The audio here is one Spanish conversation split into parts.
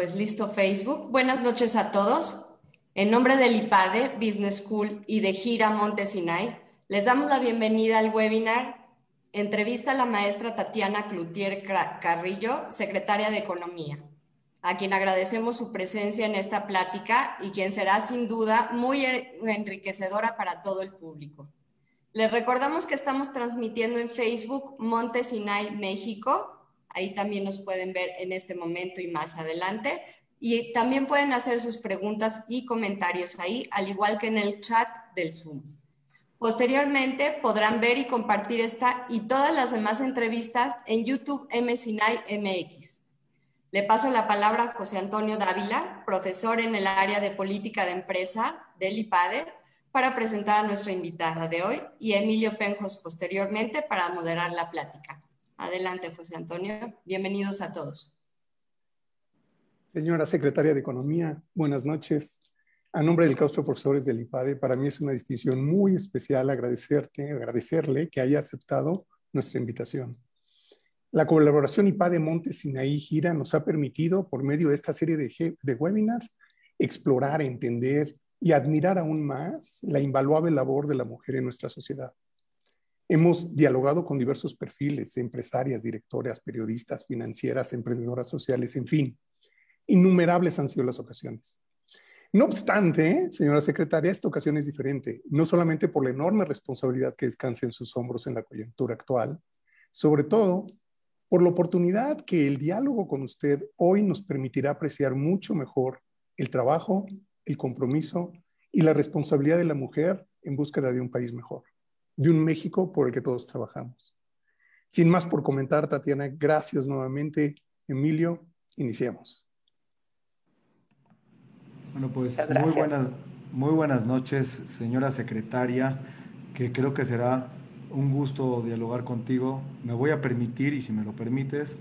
pues listo Facebook. Buenas noches a todos. En nombre del IPADE, Business School y de Gira Montesinay, les damos la bienvenida al webinar Entrevista a la maestra Tatiana Cloutier Carrillo, secretaria de Economía, a quien agradecemos su presencia en esta plática y quien será sin duda muy enriquecedora para todo el público. Les recordamos que estamos transmitiendo en Facebook Montesinay, México, Ahí también nos pueden ver en este momento y más adelante. Y también pueden hacer sus preguntas y comentarios ahí, al igual que en el chat del Zoom. Posteriormente podrán ver y compartir esta y todas las demás entrevistas en YouTube MSINAI MX. Le paso la palabra a José Antonio Dávila, profesor en el área de política de empresa del IPADE, para presentar a nuestra invitada de hoy y Emilio Penjos posteriormente para moderar la plática. Adelante, José Antonio. Bienvenidos a todos. Señora Secretaria de Economía, buenas noches. A nombre del claustro de profesores del IPADE, para mí es una distinción muy especial agradecerte, agradecerle que haya aceptado nuestra invitación. La colaboración IPADE Monte Sinaí Gira nos ha permitido, por medio de esta serie de, de webinars, explorar, entender y admirar aún más la invaluable labor de la mujer en nuestra sociedad. Hemos dialogado con diversos perfiles, empresarias, directoras, periodistas, financieras, emprendedoras sociales, en fin. Innumerables han sido las ocasiones. No obstante, señora secretaria, esta ocasión es diferente, no solamente por la enorme responsabilidad que descansa en sus hombros en la coyuntura actual, sobre todo por la oportunidad que el diálogo con usted hoy nos permitirá apreciar mucho mejor el trabajo, el compromiso y la responsabilidad de la mujer en búsqueda de un país mejor de un México por el que todos trabajamos. Sin más por comentar, Tatiana, gracias nuevamente. Emilio, iniciamos. Bueno, pues muy buenas, muy buenas noches, señora secretaria, que creo que será un gusto dialogar contigo. Me voy a permitir, y si me lo permites,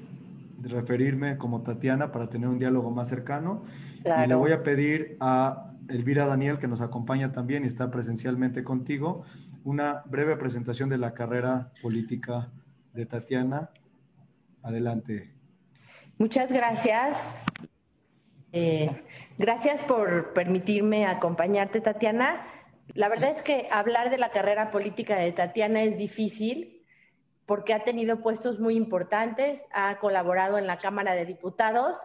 referirme como Tatiana para tener un diálogo más cercano. Y le voy a pedir a Elvira Daniel, que nos acompaña también y está presencialmente contigo, una breve presentación de la carrera política de Tatiana. Adelante. Muchas gracias. Eh, gracias por permitirme acompañarte, Tatiana. La verdad es que hablar de la carrera política de Tatiana es difícil porque ha tenido puestos muy importantes, ha colaborado en la Cámara de Diputados,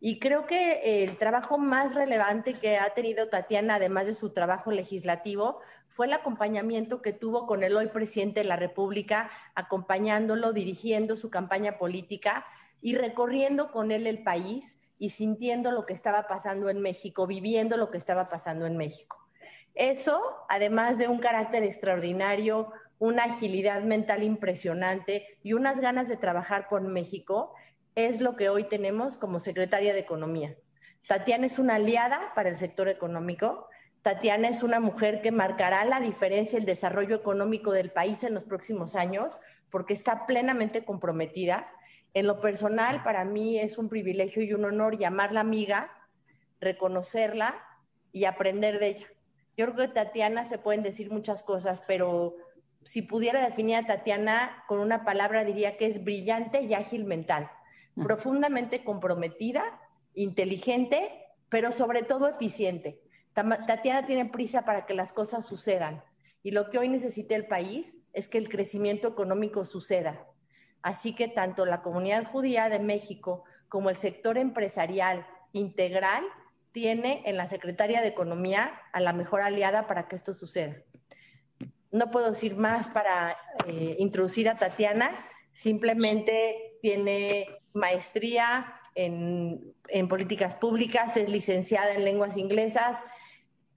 y creo que el trabajo más relevante que ha tenido Tatiana, además de su trabajo legislativo, fue el acompañamiento que tuvo con el hoy presidente de la República, acompañándolo, dirigiendo su campaña política y recorriendo con él el país y sintiendo lo que estaba pasando en México, viviendo lo que estaba pasando en México. Eso, además de un carácter extraordinario, una agilidad mental impresionante y unas ganas de trabajar por México, es lo que hoy tenemos como secretaria de Economía. Tatiana es una aliada para el sector económico. Tatiana es una mujer que marcará la diferencia, el desarrollo económico del país en los próximos años, porque está plenamente comprometida. En lo personal, para mí es un privilegio y un honor llamarla amiga, reconocerla y aprender de ella. Yo creo que Tatiana se pueden decir muchas cosas, pero si pudiera definir a Tatiana con una palabra, diría que es brillante y ágil mental profundamente comprometida, inteligente, pero sobre todo eficiente. Tatiana tiene prisa para que las cosas sucedan y lo que hoy necesita el país es que el crecimiento económico suceda. Así que tanto la comunidad judía de México como el sector empresarial integral tiene en la Secretaría de Economía a la mejor aliada para que esto suceda. No puedo decir más para eh, introducir a Tatiana, simplemente tiene maestría en, políticas públicas, es licenciada en lenguas inglesas.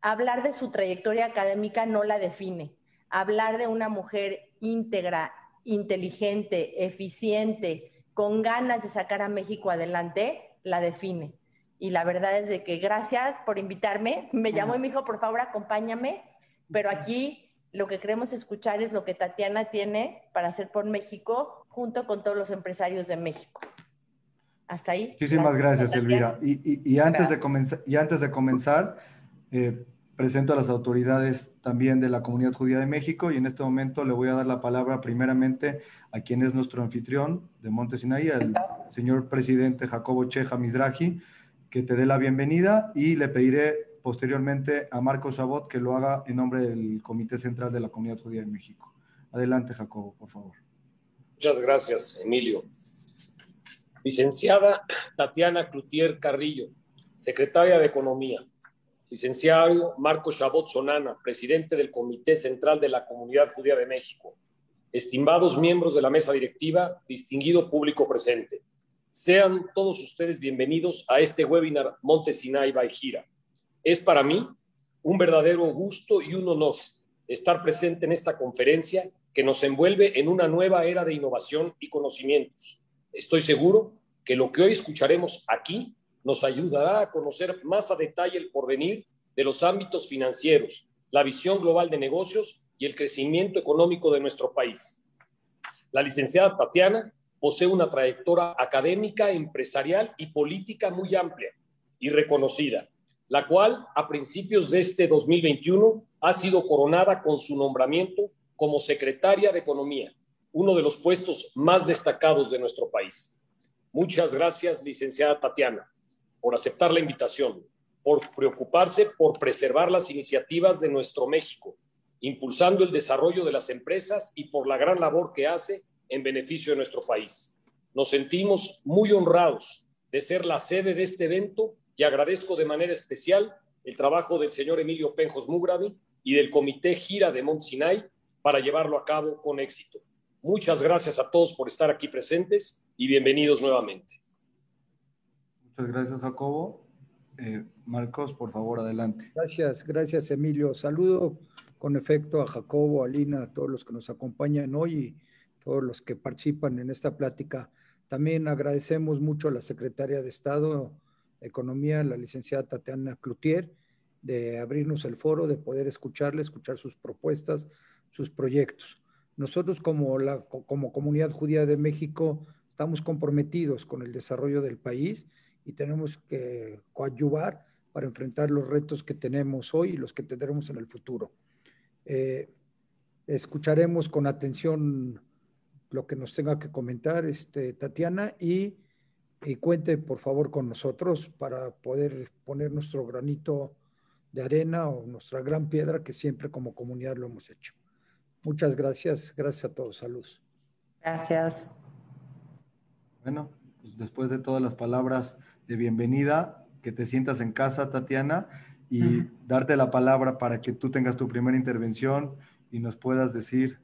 Hablar de su trayectoria académica no la define. Hablar de una mujer íntegra, inteligente, eficiente, con ganas de sacar a México adelante, la define. Y la verdad es de que gracias por invitarme. Me llamó y me dijo, por favor, acompáñame. Pero aquí lo que queremos escuchar es lo que Tatiana tiene para hacer por México junto con todos los empresarios de México. Hasta ahí. Muchísimas gracias, Elvira. Y, antes de comenzar, y antes de comenzar eh, presento a las autoridades también de la Comunidad Judía de México y en este momento le voy a dar la palabra primeramente a quien es nuestro anfitrión de Monte Sinaí, el señor presidente Jacobo Cheja Mizrahi, que te dé la bienvenida y le pediré posteriormente a Marco Chabot que lo haga en nombre del Comité Central de la Comunidad Judía de México. Adelante, Jacobo, por favor. Muchas gracias, Emilio. Licenciada Tatiana Cloutier Carrillo, secretaria de Economía. Licenciado Marco Chabot Sonana, presidente del Comité Central de la Comunidad Judía de México. Estimados miembros de la mesa directiva, distinguido público presente. Sean todos ustedes bienvenidos a este webinar Montesinay by Gira es para mí un verdadero gusto y un honor estar presente en esta conferencia que nos envuelve en una nueva era de innovación y conocimientos. Estoy seguro que lo que hoy escucharemos aquí nos ayudará a conocer más a detalle el porvenir de los ámbitos financieros, la visión global de negocios y el crecimiento económico de nuestro país. La licenciada Tatiana posee una trayectoria académica, empresarial y política muy amplia y reconocida la cual a principios de este 2021 ha sido coronada con su nombramiento como secretaria de Economía, uno de los puestos más destacados de nuestro país. Muchas gracias, licenciada Tatiana, por aceptar la invitación, por preocuparse por preservar las iniciativas de nuestro México, impulsando el desarrollo de las empresas y por la gran labor que hace en beneficio de nuestro país. Nos sentimos muy honrados de ser la sede de este evento y agradezco de manera especial el trabajo del señor Emilio Penjos Mugravi y del Comité Gira de Mont Sinai para llevarlo a cabo con éxito. Muchas gracias a todos por estar aquí presentes y bienvenidos nuevamente. Muchas gracias, Jacobo. Eh, Marcos, por favor, adelante. Gracias, gracias, Emilio. Saludo con efecto a Jacobo, a Lina, a todos los que nos acompañan hoy y todos los que participan en esta plática. También agradecemos mucho a la secretaria de Estado, Economía, la licenciada Tatiana Cloutier, de abrirnos el foro, de poder escucharle, escuchar sus propuestas, sus proyectos. Nosotros como, la, comunidad judía de México estamos comprometidos con el desarrollo del país y tenemos que coadyuvar para enfrentar los retos que tenemos hoy y los que tendremos en el futuro. Eh, escucharemos con atención lo que nos tenga que comentar este, Tatiana y y cuente por favor con nosotros para poder poner nuestro granito de arena o nuestra gran piedra que siempre como comunidad lo hemos hecho. Muchas gracias, gracias a todos, saludos. Gracias. Bueno, pues después de todas las palabras de bienvenida, que te sientas en casa, Tatiana, y darte la palabra para que tú tengas tu primera intervención y nos puedas decir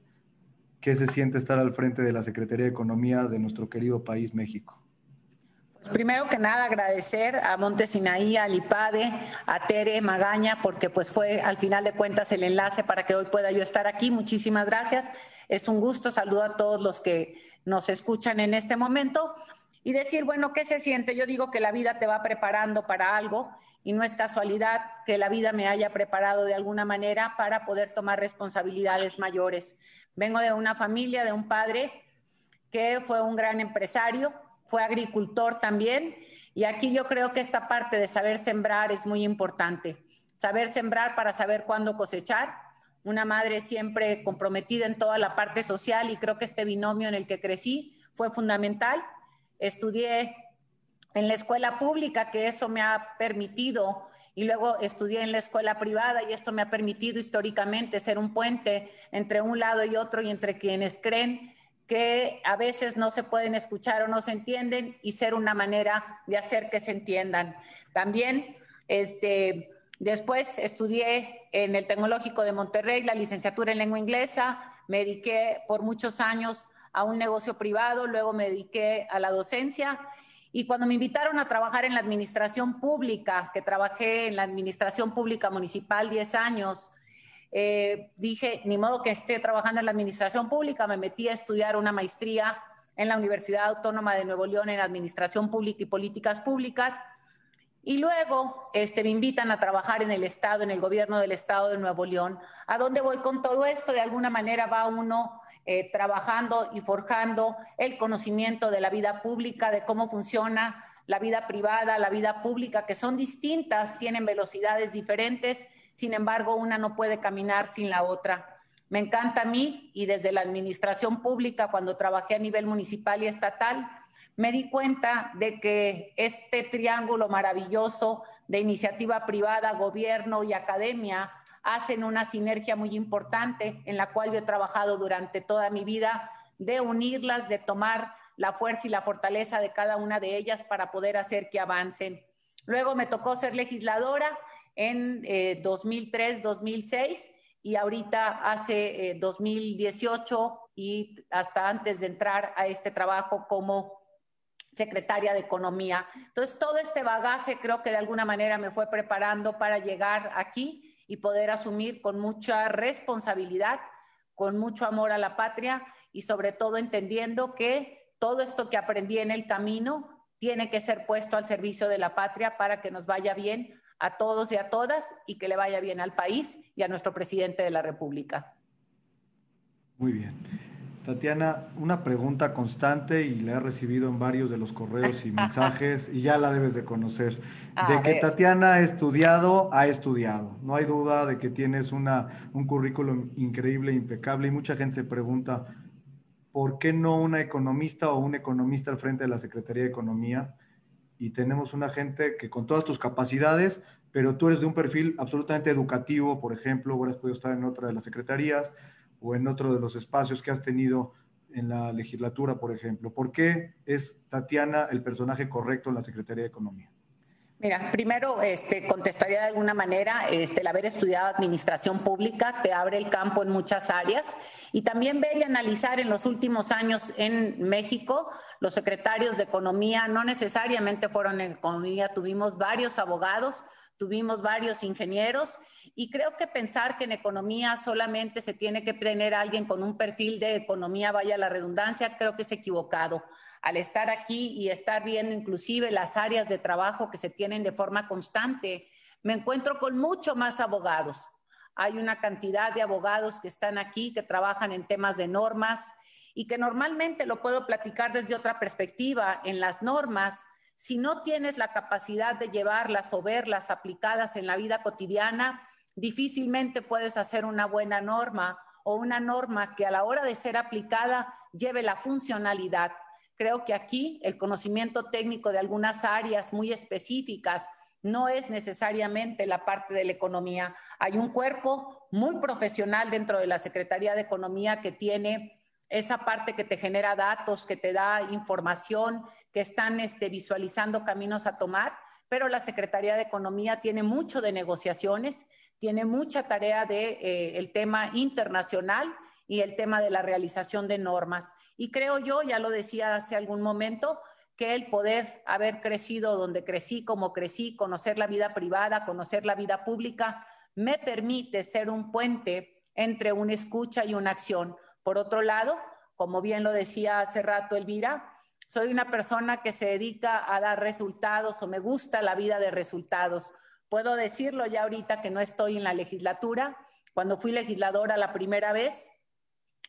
qué se siente estar al frente de la Secretaría de Economía de nuestro querido país, México. Primero que nada agradecer a Montesinaí, a Lipade, a Tere Magaña, porque pues fue al final de cuentas el enlace para que hoy pueda yo estar aquí. Muchísimas gracias. Es un gusto. Saludo a todos los que nos escuchan en este momento y decir, bueno, ¿qué se siente? Yo digo que la vida te va preparando para algo y no es casualidad que la vida me haya preparado de alguna manera para poder tomar responsabilidades mayores. Vengo de una familia, de un padre que fue un gran empresario, fue agricultor también. Y aquí yo creo que esta parte de saber sembrar es muy importante. Saber sembrar para saber cuándo cosechar. Una madre siempre comprometida en toda la parte social y creo que este binomio en el que crecí fue fundamental. Estudié en la escuela pública, que eso me ha permitido, y luego estudié en la escuela privada y esto me ha permitido históricamente ser un puente entre un lado y otro y entre quienes creen que a veces no se pueden escuchar o no se entienden y ser una manera de hacer que se entiendan. También, este, después estudié en el Tecnológico de Monterrey la licenciatura en lengua inglesa, me dediqué por muchos años a un negocio privado, luego me dediqué a la docencia y cuando me invitaron a trabajar en la administración pública, que trabajé en la administración pública municipal 10 años, eh, dije, ni modo que esté trabajando en la administración pública, me metí a estudiar una maestría en la Universidad Autónoma de Nuevo León en Administración Pública y Políticas Públicas. Y luego este, me invitan a trabajar en el Estado, en el gobierno del Estado de Nuevo León. ¿A dónde voy con todo esto? De alguna manera va uno eh, trabajando y forjando el conocimiento de la vida pública, de cómo funciona la vida privada, la vida pública, que son distintas, tienen velocidades diferentes sin embargo, una no puede caminar sin la otra. Me encanta a mí y desde la administración pública, cuando trabajé a nivel municipal y estatal, me di cuenta de que este triángulo maravilloso de iniciativa privada, gobierno y academia hacen una sinergia muy importante en la cual yo he trabajado durante toda mi vida de unirlas, de tomar la fuerza y la fortaleza de cada una de ellas para poder hacer que avancen. Luego me tocó ser legisladora en 2003, eh, 2006 y ahorita hace 2018 eh, y hasta antes de entrar a este trabajo como secretaria de Economía. Entonces, todo este bagaje creo que de alguna manera me fue preparando para llegar aquí y poder asumir con mucha responsabilidad, con mucho amor a la patria y sobre todo entendiendo que todo esto que aprendí en el camino tiene que ser puesto al servicio de la patria para que nos vaya bien a todos y a todas y que le vaya bien al país y a nuestro presidente de la República. Muy bien. Tatiana, una pregunta constante y la he recibido en varios de los correos y mensajes y ya la debes de conocer. de que Tatiana ha estudiado, ha estudiado. No hay duda de que tienes una, un currículum increíble, impecable y mucha gente se pregunta, ¿por qué no una economista o un economista al frente de la Secretaría de Economía? Y tenemos una gente que con todas tus capacidades, pero tú eres de un perfil absolutamente educativo, por ejemplo, hubieras podido estar en otra de las secretarías o en otro de los espacios que has tenido en la legislatura, por ejemplo. ¿Por qué es Tatiana el personaje correcto en la Secretaría de Economía? Mira, primero este, contestaría de alguna manera, este, el haber estudiado administración pública te abre el campo en muchas áreas y también ver y analizar en los últimos años en México, los secretarios de economía no necesariamente fueron en economía, tuvimos varios abogados, tuvimos varios ingenieros y creo que pensar que en economía solamente se tiene que tener alguien con un perfil de economía, vaya la redundancia, creo que es equivocado al estar aquí y estar viendo inclusive las áreas de trabajo que se tienen de forma constante, me encuentro con mucho más abogados. Hay una cantidad de abogados que están aquí, que trabajan en temas de normas y que normalmente lo puedo platicar desde otra perspectiva. En las normas, si no tienes la capacidad de llevarlas o verlas aplicadas en la vida cotidiana, difícilmente puedes hacer una buena norma o una norma que a la hora de ser aplicada lleve la funcionalidad Creo que aquí el conocimiento técnico de algunas áreas muy específicas no es necesariamente la parte de la economía. Hay un cuerpo muy profesional dentro de la Secretaría de Economía que tiene esa parte que te genera datos, que te da información, que están este, visualizando caminos a tomar, pero la Secretaría de Economía tiene mucho de negociaciones, tiene mucha tarea de eh, el tema internacional y el tema de la realización de normas. Y creo yo, ya lo decía hace algún momento, que el poder haber crecido donde crecí, como crecí, conocer la vida privada, conocer la vida pública, me permite ser un puente entre una escucha y una acción. Por otro lado, como bien lo decía hace rato Elvira, soy una persona que se dedica a dar resultados o me gusta la vida de resultados. Puedo decirlo ya ahorita que no estoy en la legislatura. Cuando fui legisladora la primera vez,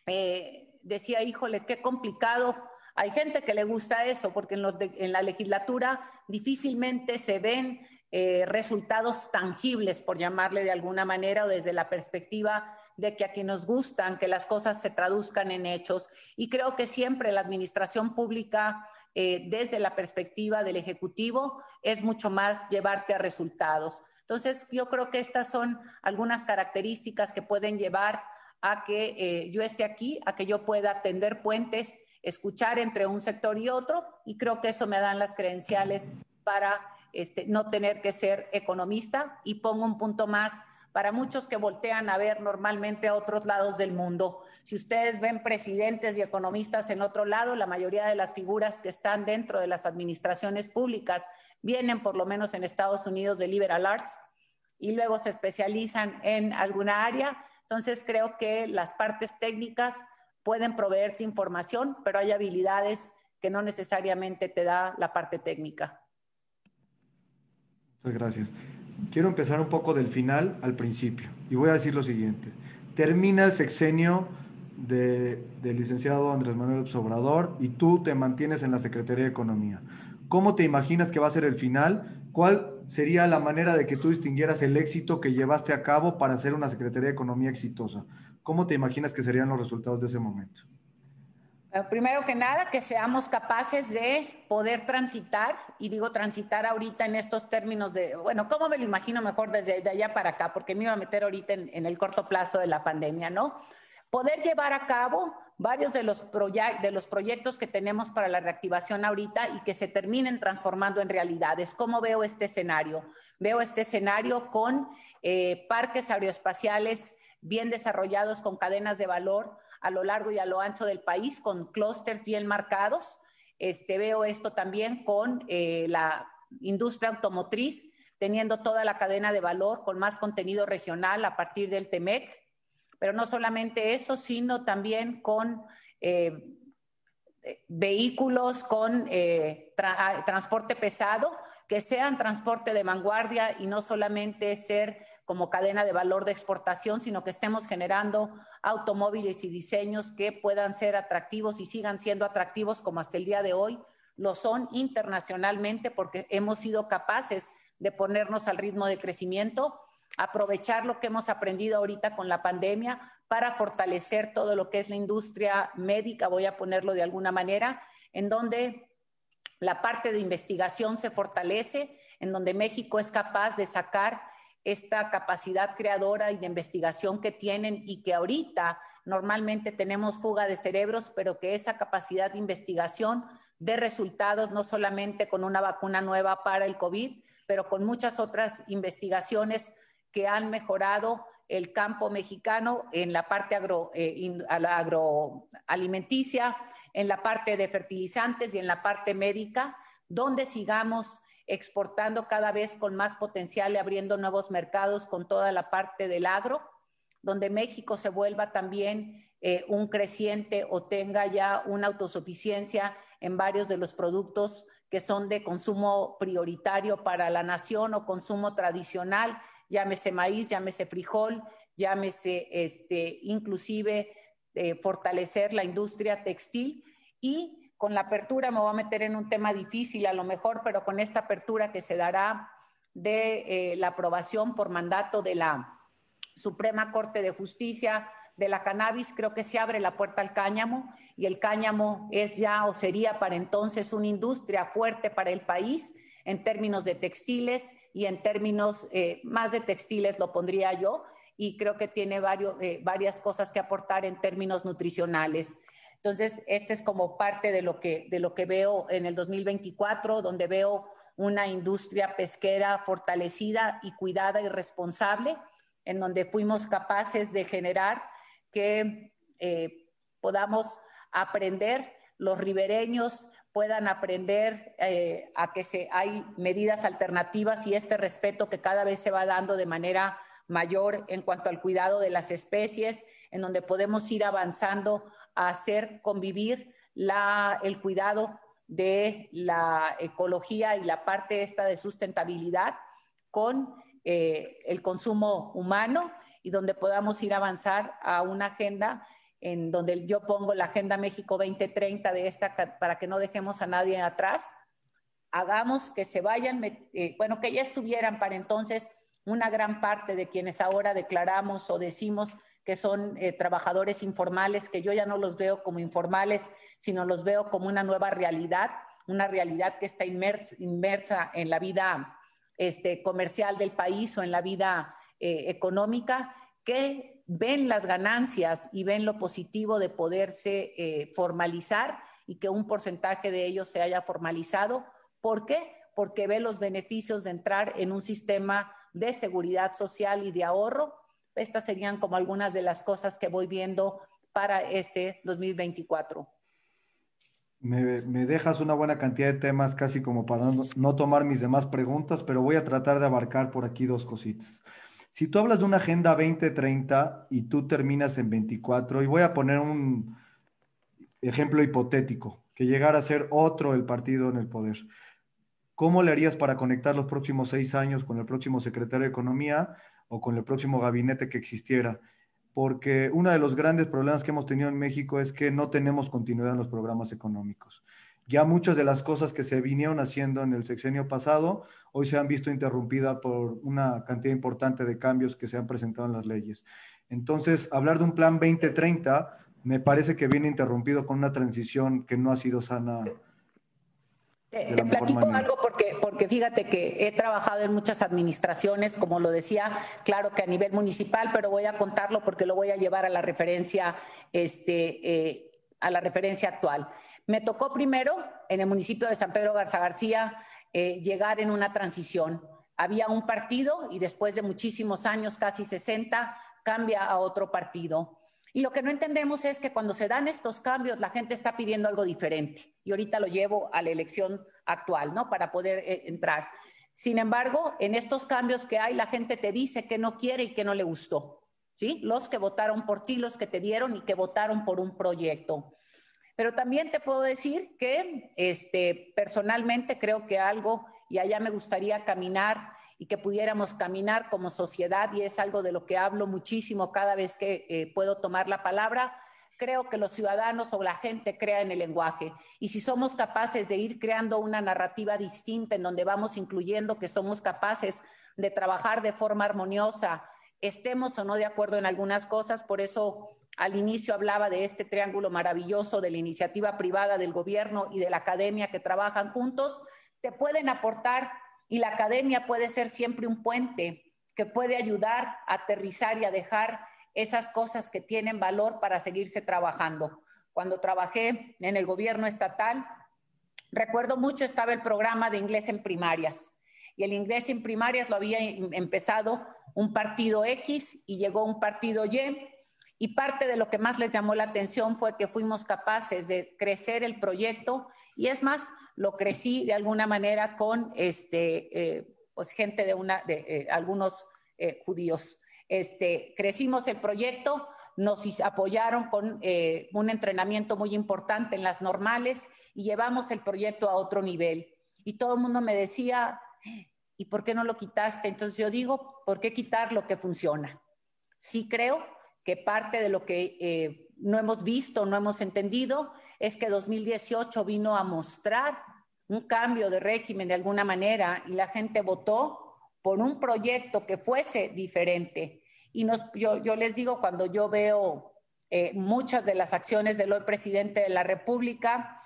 eh, decía, híjole, qué complicado. Hay gente que le gusta eso, porque en, los en la legislatura difícilmente se ven eh, resultados tangibles, por llamarle de alguna manera, o desde la perspectiva de que a quien nos gustan que las cosas se traduzcan en hechos. Y creo que siempre la administración pública, eh, desde la perspectiva del Ejecutivo, es mucho más llevarte a resultados. Entonces, yo creo que estas son algunas características que pueden llevar a que eh, yo esté aquí, a que yo pueda tender puentes, escuchar entre un sector y otro, y creo que eso me dan las credenciales para este, no tener que ser economista. Y pongo un punto más para muchos que voltean a ver normalmente a otros lados del mundo. Si ustedes ven presidentes y economistas en otro lado, la mayoría de las figuras que están dentro de las administraciones públicas vienen por lo menos en Estados Unidos de liberal arts y luego se especializan en alguna área entonces creo que las partes técnicas pueden proveerte información, pero hay habilidades que no necesariamente te da la parte técnica. Muchas gracias. Quiero empezar un poco del final al principio y voy a decir lo siguiente. Termina el sexenio del licenciado Andrés Manuel Obrador y tú te mantienes en la Secretaría de Economía. ¿Cómo te imaginas que va a ser el final? ¿Cuál sería la manera de que tú distinguieras el éxito que llevaste a cabo para hacer una Secretaría de Economía exitosa? ¿Cómo te imaginas que serían los resultados de ese momento? Primero que nada, que seamos capaces de poder transitar, y digo transitar ahorita en estos términos de, bueno, ¿cómo me lo imagino mejor desde de allá para acá? Porque me iba a meter ahorita en el corto plazo de la pandemia, ¿no? Poder llevar a cabo varios de los, proyectos que tenemos para la reactivación ahorita y que se terminen transformando en realidades. ¿Cómo veo este escenario? Veo este escenario con eh, parques aeroespaciales bien desarrollados con cadenas de valor a lo largo y a lo ancho del país, con clústeres bien marcados. Este, veo esto también con eh, la industria automotriz, teniendo toda la cadena de valor con más contenido regional a partir del TEMEC, pero no solamente eso, sino también con eh, vehículos con eh, transporte pesado, que sean transporte de vanguardia y no solamente ser como cadena de valor de exportación, sino que estemos generando automóviles y diseños que puedan ser atractivos y sigan siendo atractivos como hasta el día de hoy lo son internacionalmente porque hemos sido capaces de ponernos al ritmo de crecimiento aprovechar lo que hemos aprendido ahorita con la pandemia para fortalecer todo lo que es la industria médica, voy a ponerlo de alguna manera, en donde la parte de investigación se fortalece, en donde México es capaz de sacar esta capacidad creadora y de investigación que tienen y que ahorita normalmente tenemos fuga de cerebros, pero que esa capacidad de investigación de resultados, no solamente con una vacuna nueva para el COVID, pero con muchas otras investigaciones que han mejorado el campo mexicano en la parte eh, agroalimenticia, en la parte de fertilizantes y en la parte médica, donde sigamos exportando cada vez con más potencial y abriendo nuevos mercados con toda la parte del agro, donde México se vuelva también eh, un creciente o tenga ya una autosuficiencia en varios de los productos que son de consumo prioritario para la nación o consumo tradicional, llámese maíz, llámese frijol, llámese este, inclusive eh, fortalecer la industria textil. Y con la apertura me voy a meter en un tema difícil a lo mejor, pero con esta apertura que se dará de eh, la aprobación por mandato de la Suprema Corte de Justicia de la cannabis, creo que se abre la puerta al cáñamo y el cáñamo es ya o sería para entonces una industria fuerte para el país en términos de textiles y en términos eh, más de textiles lo pondría yo y creo que tiene varios, eh, varias cosas que aportar en términos nutricionales. Entonces, este es como parte de lo, que, de lo que veo en el 2024, donde veo una industria pesquera fortalecida y cuidada y responsable, en donde fuimos capaces de generar que eh, podamos aprender, los ribereños puedan aprender eh, a que hay medidas alternativas y este respeto que cada vez se va dando de manera mayor en cuanto al cuidado de las especies, en donde podemos ir avanzando a hacer convivir el cuidado de la ecología y la parte esta de sustentabilidad con eh, el consumo humano y donde podamos ir a avanzar a una agenda en donde yo pongo la Agenda México 2030 de esta para que no dejemos a nadie atrás. Hagamos que se vayan, eh, bueno, que ya estuvieran para entonces una gran parte de quienes ahora declaramos o decimos que son eh, trabajadores informales, que yo ya no los veo como informales, sino los veo como una nueva realidad, una realidad que está inmersa, inmersa en la vida este, comercial del país o en la vida eh, económica que ven las ganancias y ven lo positivo de poderse eh, formalizar y que un porcentaje de ellos se haya formalizado. ¿Por qué? Porque ve los beneficios de entrar en un sistema de seguridad social y de ahorro. Estas serían como algunas de las cosas que voy viendo para este 2024. Me, dejas una buena cantidad de temas, casi como para no, no, tomar mis demás preguntas, pero voy a tratar de abarcar por aquí dos cositas. Si tú hablas de una agenda 2030 y tú terminas en 24, y voy a poner un ejemplo hipotético, que llegara a ser otro el partido en el poder, ¿cómo le harías para conectar los próximos seis años con el próximo secretario de Economía o con el próximo gabinete que existiera? Porque uno de los grandes problemas que hemos tenido en México es que no tenemos continuidad en los programas económicos. Ya muchas de las cosas que se vinieron haciendo en el sexenio pasado hoy se han visto interrumpidas por una cantidad importante de cambios que se han presentado en las leyes. Entonces, hablar de un plan 2030 me parece que viene interrumpido con una transición que no ha sido sana. Te, platico algo porque, porque fíjate que he trabajado en muchas administraciones, como lo decía, claro que a nivel municipal, pero voy a contarlo porque lo voy a llevar a la referencia, este, eh, a la referencia actual. Me tocó primero en el municipio de San Pedro Garza García eh, llegar en una transición. Había un partido y después de muchísimos años, casi 60, cambia a otro partido. Y lo que no entendemos es que cuando se dan estos cambios, la gente está pidiendo algo diferente. Y ahorita lo llevo a la elección actual, ¿no? Para poder eh, entrar. Sin embargo, en estos cambios que hay, la gente te dice que no quiere y que no le gustó. ¿Sí? Los que votaron por ti, los que te dieron y que votaron por un proyecto. Pero también te puedo decir que este, personalmente creo que algo, y allá me gustaría caminar y que pudiéramos caminar como sociedad, y es algo de lo que hablo muchísimo cada vez que eh, puedo tomar la palabra. Creo que los ciudadanos o la gente crea en el lenguaje. Y si somos capaces de ir creando una narrativa distinta en donde vamos incluyendo que somos capaces de trabajar de forma armoniosa, estemos o no de acuerdo en algunas cosas, por eso al inicio hablaba de este triángulo maravilloso de la iniciativa privada, del gobierno y de la academia que trabajan juntos, te pueden aportar y la academia puede ser siempre un puente que puede ayudar a aterrizar y a dejar esas cosas que tienen valor para seguirse trabajando. Cuando trabajé en el gobierno estatal, recuerdo mucho estaba el programa de inglés en primarias y el inglés en primarias lo había em, empezado un partido X y llegó un partido Y y parte de lo que más les llamó la atención fue que fuimos capaces de crecer el proyecto y es más, lo crecí de alguna manera con este, eh, pues gente de, una, de eh, algunos eh, judíos. Este, crecimos el proyecto, nos apoyaron con un entrenamiento muy importante en las normales y llevamos el proyecto a otro nivel. Y todo el mundo me decía, ¿y por qué no lo quitaste? Entonces yo digo, ¿por qué quitar lo que funciona? Sí creo que parte de lo que eh, no hemos visto, no hemos entendido, es que 2018 vino a mostrar un cambio de régimen de alguna manera y la gente votó por un proyecto que fuese diferente. Y nos, yo, yo les digo, cuando yo veo eh, muchas de las acciones del hoy presidente de la República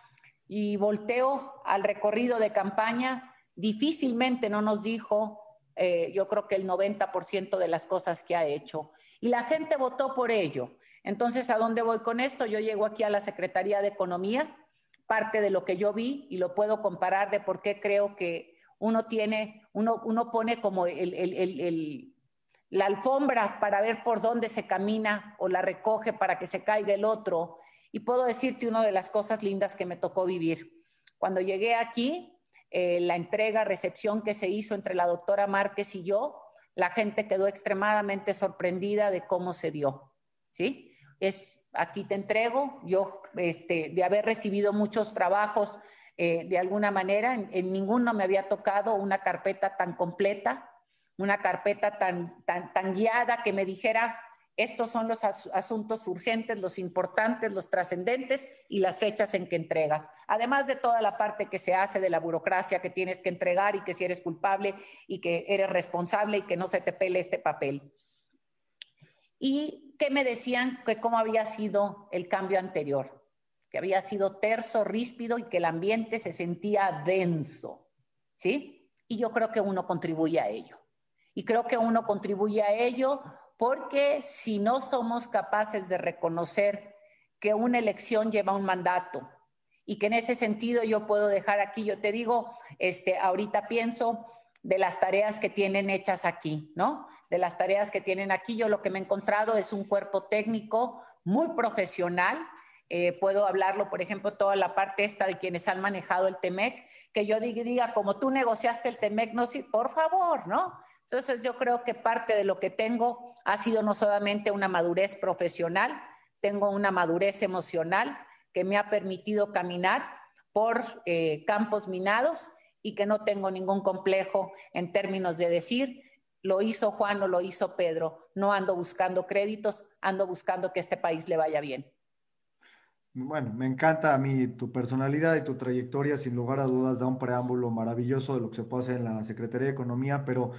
y volteo al recorrido de campaña, difícilmente no nos dijo, eh, yo creo que el 90% de las cosas que ha hecho y la gente votó por ello. Entonces, ¿a dónde voy con esto? Yo llego aquí a la Secretaría de Economía, parte de lo que yo vi y lo puedo comparar de por qué creo que uno tiene, uno, uno pone como la alfombra para ver por dónde se camina o la recoge para que se caiga el otro. Y puedo decirte una de las cosas lindas que me tocó vivir. Cuando llegué aquí, eh, la entrega, recepción que se hizo entre la doctora Márquez y yo, la gente quedó extremadamente sorprendida de cómo se dio, ¿sí? Es, aquí te entrego, yo, este, de haber recibido muchos trabajos, eh, de alguna manera, en, ninguno me había tocado una carpeta tan completa, una carpeta tan, tan, tan guiada que me dijera, estos son los asuntos urgentes, los importantes, los trascendentes y las fechas en que entregas. Además de toda la parte que se hace de la burocracia que tienes que entregar y que si eres culpable y que eres responsable y que no se te pele este papel. ¿Y qué me decían que cómo había sido el cambio anterior? Que había sido terso, ríspido y que el ambiente se sentía denso. ¿Sí? Y yo creo que uno contribuye a ello. Y creo que uno contribuye a ello porque si no somos capaces de reconocer que una elección lleva un mandato y que en ese sentido yo puedo dejar aquí, yo te digo, este, ahorita pienso de las tareas que tienen hechas aquí, ¿no? De las tareas que tienen aquí, yo lo que me he encontrado es un cuerpo técnico muy profesional, eh, puedo hablarlo, por ejemplo, toda la parte esta de quienes han manejado el TEMEC, que yo diga, como tú negociaste el TEMEC, no, sí, por favor, ¿no? Entonces yo creo que parte de lo que tengo ha sido no solamente una madurez profesional, tengo una madurez emocional que me ha permitido caminar por eh, campos minados y que no tengo ningún complejo en términos de decir, lo hizo Juan o lo hizo Pedro. No ando buscando créditos, ando buscando que este país le vaya bien. Bueno, me encanta a mí tu personalidad y tu trayectoria, sin lugar a dudas, da un preámbulo maravilloso de lo que se puede hacer en la Secretaría de Economía, pero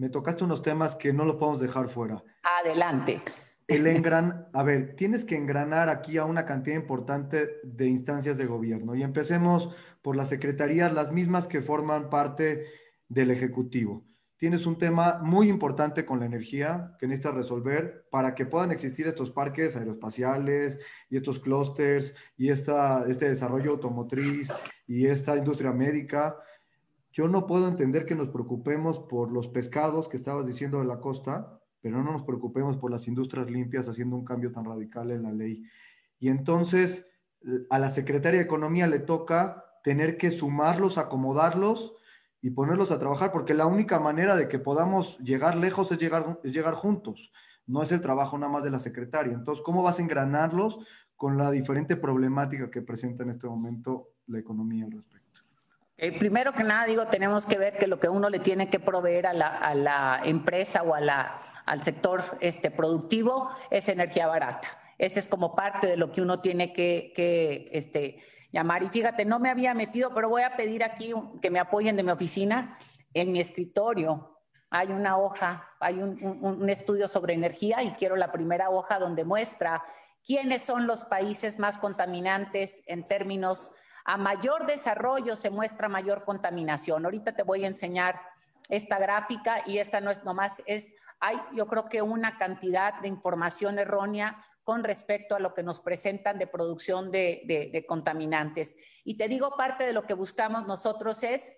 me tocaste unos temas que no los podemos dejar fuera. Adelante. el engran, a ver, tienes que engranar aquí a una cantidad importante de instancias de gobierno y empecemos por las secretarías, las mismas que forman parte del Ejecutivo. Tienes un tema muy importante con la energía que necesitas resolver para que puedan existir estos parques aeroespaciales y estos clústeres y esta, este desarrollo automotriz y esta industria médica. Yo no puedo entender que nos preocupemos por los pescados que estabas diciendo de la costa, pero no nos preocupemos por las industrias limpias haciendo un cambio tan radical en la ley. Y entonces a la Secretaría de Economía le toca tener que sumarlos, acomodarlos y ponerlos a trabajar, porque la única manera de que podamos llegar lejos es llegar, es llegar juntos, no es el trabajo nada más de la secretaria. Entonces, ¿cómo vas a engranarlos con la diferente problemática que presenta en este momento la economía al respecto? Eh, primero que nada, digo, tenemos que ver que lo que uno le tiene que proveer a la, a la empresa o a la, al sector este, productivo es energía barata. Ese es como parte de lo que uno tiene que, que este, llamar. Y fíjate, no me había metido, pero voy a pedir aquí que me apoyen de mi oficina. En mi escritorio hay una hoja, hay un, un, un estudio sobre energía y quiero la primera hoja donde muestra quiénes son los países más contaminantes en términos a mayor desarrollo se muestra mayor contaminación. Ahorita te voy a enseñar esta gráfica y esta no es nomás, es, hay yo creo que una cantidad de información errónea con respecto a lo que nos presentan de producción de, de, contaminantes. Y te digo, parte de lo que buscamos nosotros es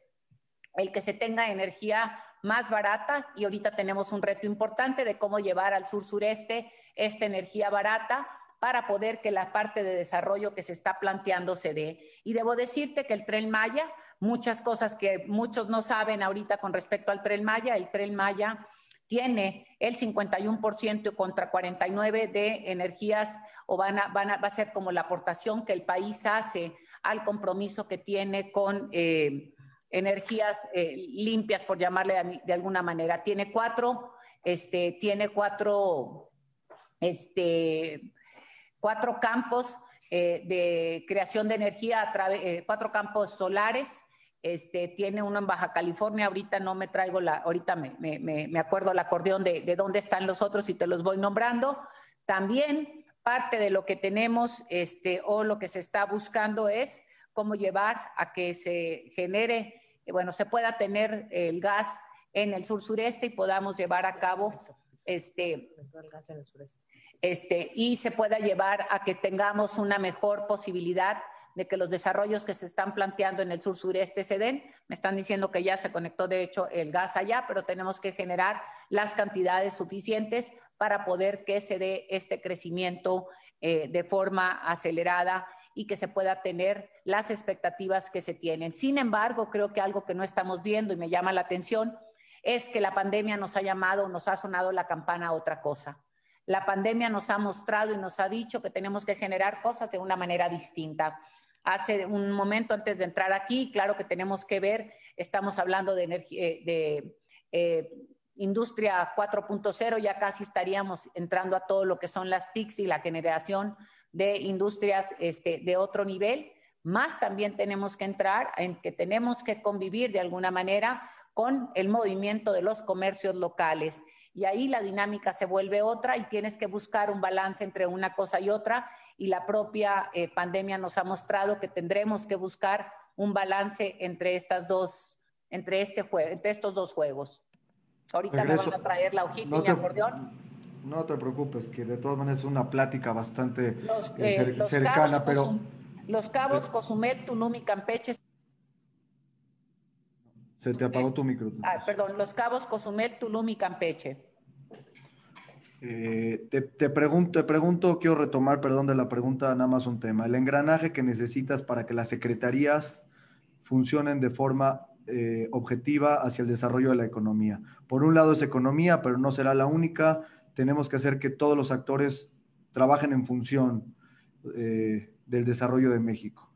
el que se tenga energía más barata y ahorita tenemos un reto importante de cómo llevar al sur sureste esta energía barata para poder que la parte de desarrollo que se está planteando se dé. Y debo decirte que el tren Maya, muchas cosas que muchos no saben ahorita con respecto al tren Maya, el tren Maya tiene el 51% contra 49% de energías o van a, van a, va a ser como la aportación que el país hace al compromiso que tiene con eh, energías eh, limpias, por llamarle de, de, alguna manera. Tiene cuatro, este, tiene cuatro, este, cuatro campos eh, de creación de energía, a través, eh, cuatro campos solares. Este, tiene uno en Baja California, ahorita no me traigo la, ahorita me, me, me acuerdo el acordeón de, de, dónde están los otros y te los voy nombrando. También parte de lo que tenemos este, o lo que se está buscando es cómo llevar a que se genere, bueno, se pueda tener el gas en el sur sureste y podamos llevar a cabo este, gas en este, y se pueda llevar a que tengamos una mejor posibilidad de que los desarrollos que se están planteando en el sur sureste se den. Me están diciendo que ya se conectó, de hecho, el gas allá, pero tenemos que generar las cantidades suficientes para poder que se dé este crecimiento eh, de forma acelerada y que se pueda tener las expectativas que se tienen. Sin embargo, creo que algo que no estamos viendo y me llama la atención es que la pandemia nos ha llamado, nos ha sonado la campana a otra cosa la pandemia nos ha mostrado y nos ha dicho que tenemos que generar cosas de una manera distinta. Hace un momento antes de entrar aquí, claro que tenemos que ver, estamos hablando de, eh, de eh, industria 4.0, ya casi estaríamos entrando a todo lo que son las TICs y la generación de industrias este, de otro nivel. Más también tenemos que entrar en que tenemos que convivir de alguna manera con el movimiento de los comercios locales y ahí la dinámica se vuelve otra y tienes que buscar un balance entre una cosa y otra y la propia eh, pandemia nos ha mostrado que tendremos que buscar un balance entre estas dos, entre, este juego, entre estos dos juegos. Ahorita Regreso. me van a traer la hojita no y mi acordeón. No te preocupes, que de todas maneras es una plática bastante los, eh, los cercana, cabos, pero... Los cabos, Cozumel, Tulum y Campeche se te apagó tu micro. Ah, perdón, Los Cabos, Cozumel, Tulum y Campeche. Eh, te, te, pregunto, te pregunto, quiero retomar, perdón, de la pregunta, nada más un tema. El engranaje que necesitas para que las secretarías funcionen de forma eh, objetiva hacia el desarrollo de la economía. Por un lado es economía, pero no será la única. Tenemos que hacer que todos los actores trabajen en función eh, del desarrollo de México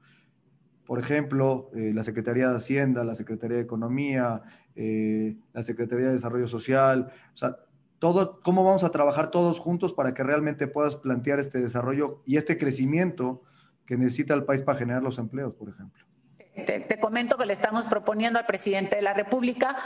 por ejemplo, eh, la Secretaría de Hacienda, la Secretaría de Economía, eh, la Secretaría de Desarrollo Social, o sea, todo, cómo vamos a trabajar todos juntos para que realmente puedas plantear este desarrollo y este crecimiento que necesita el país para generar los empleos, por ejemplo. Te, te comento que le estamos proponiendo al presidente de la República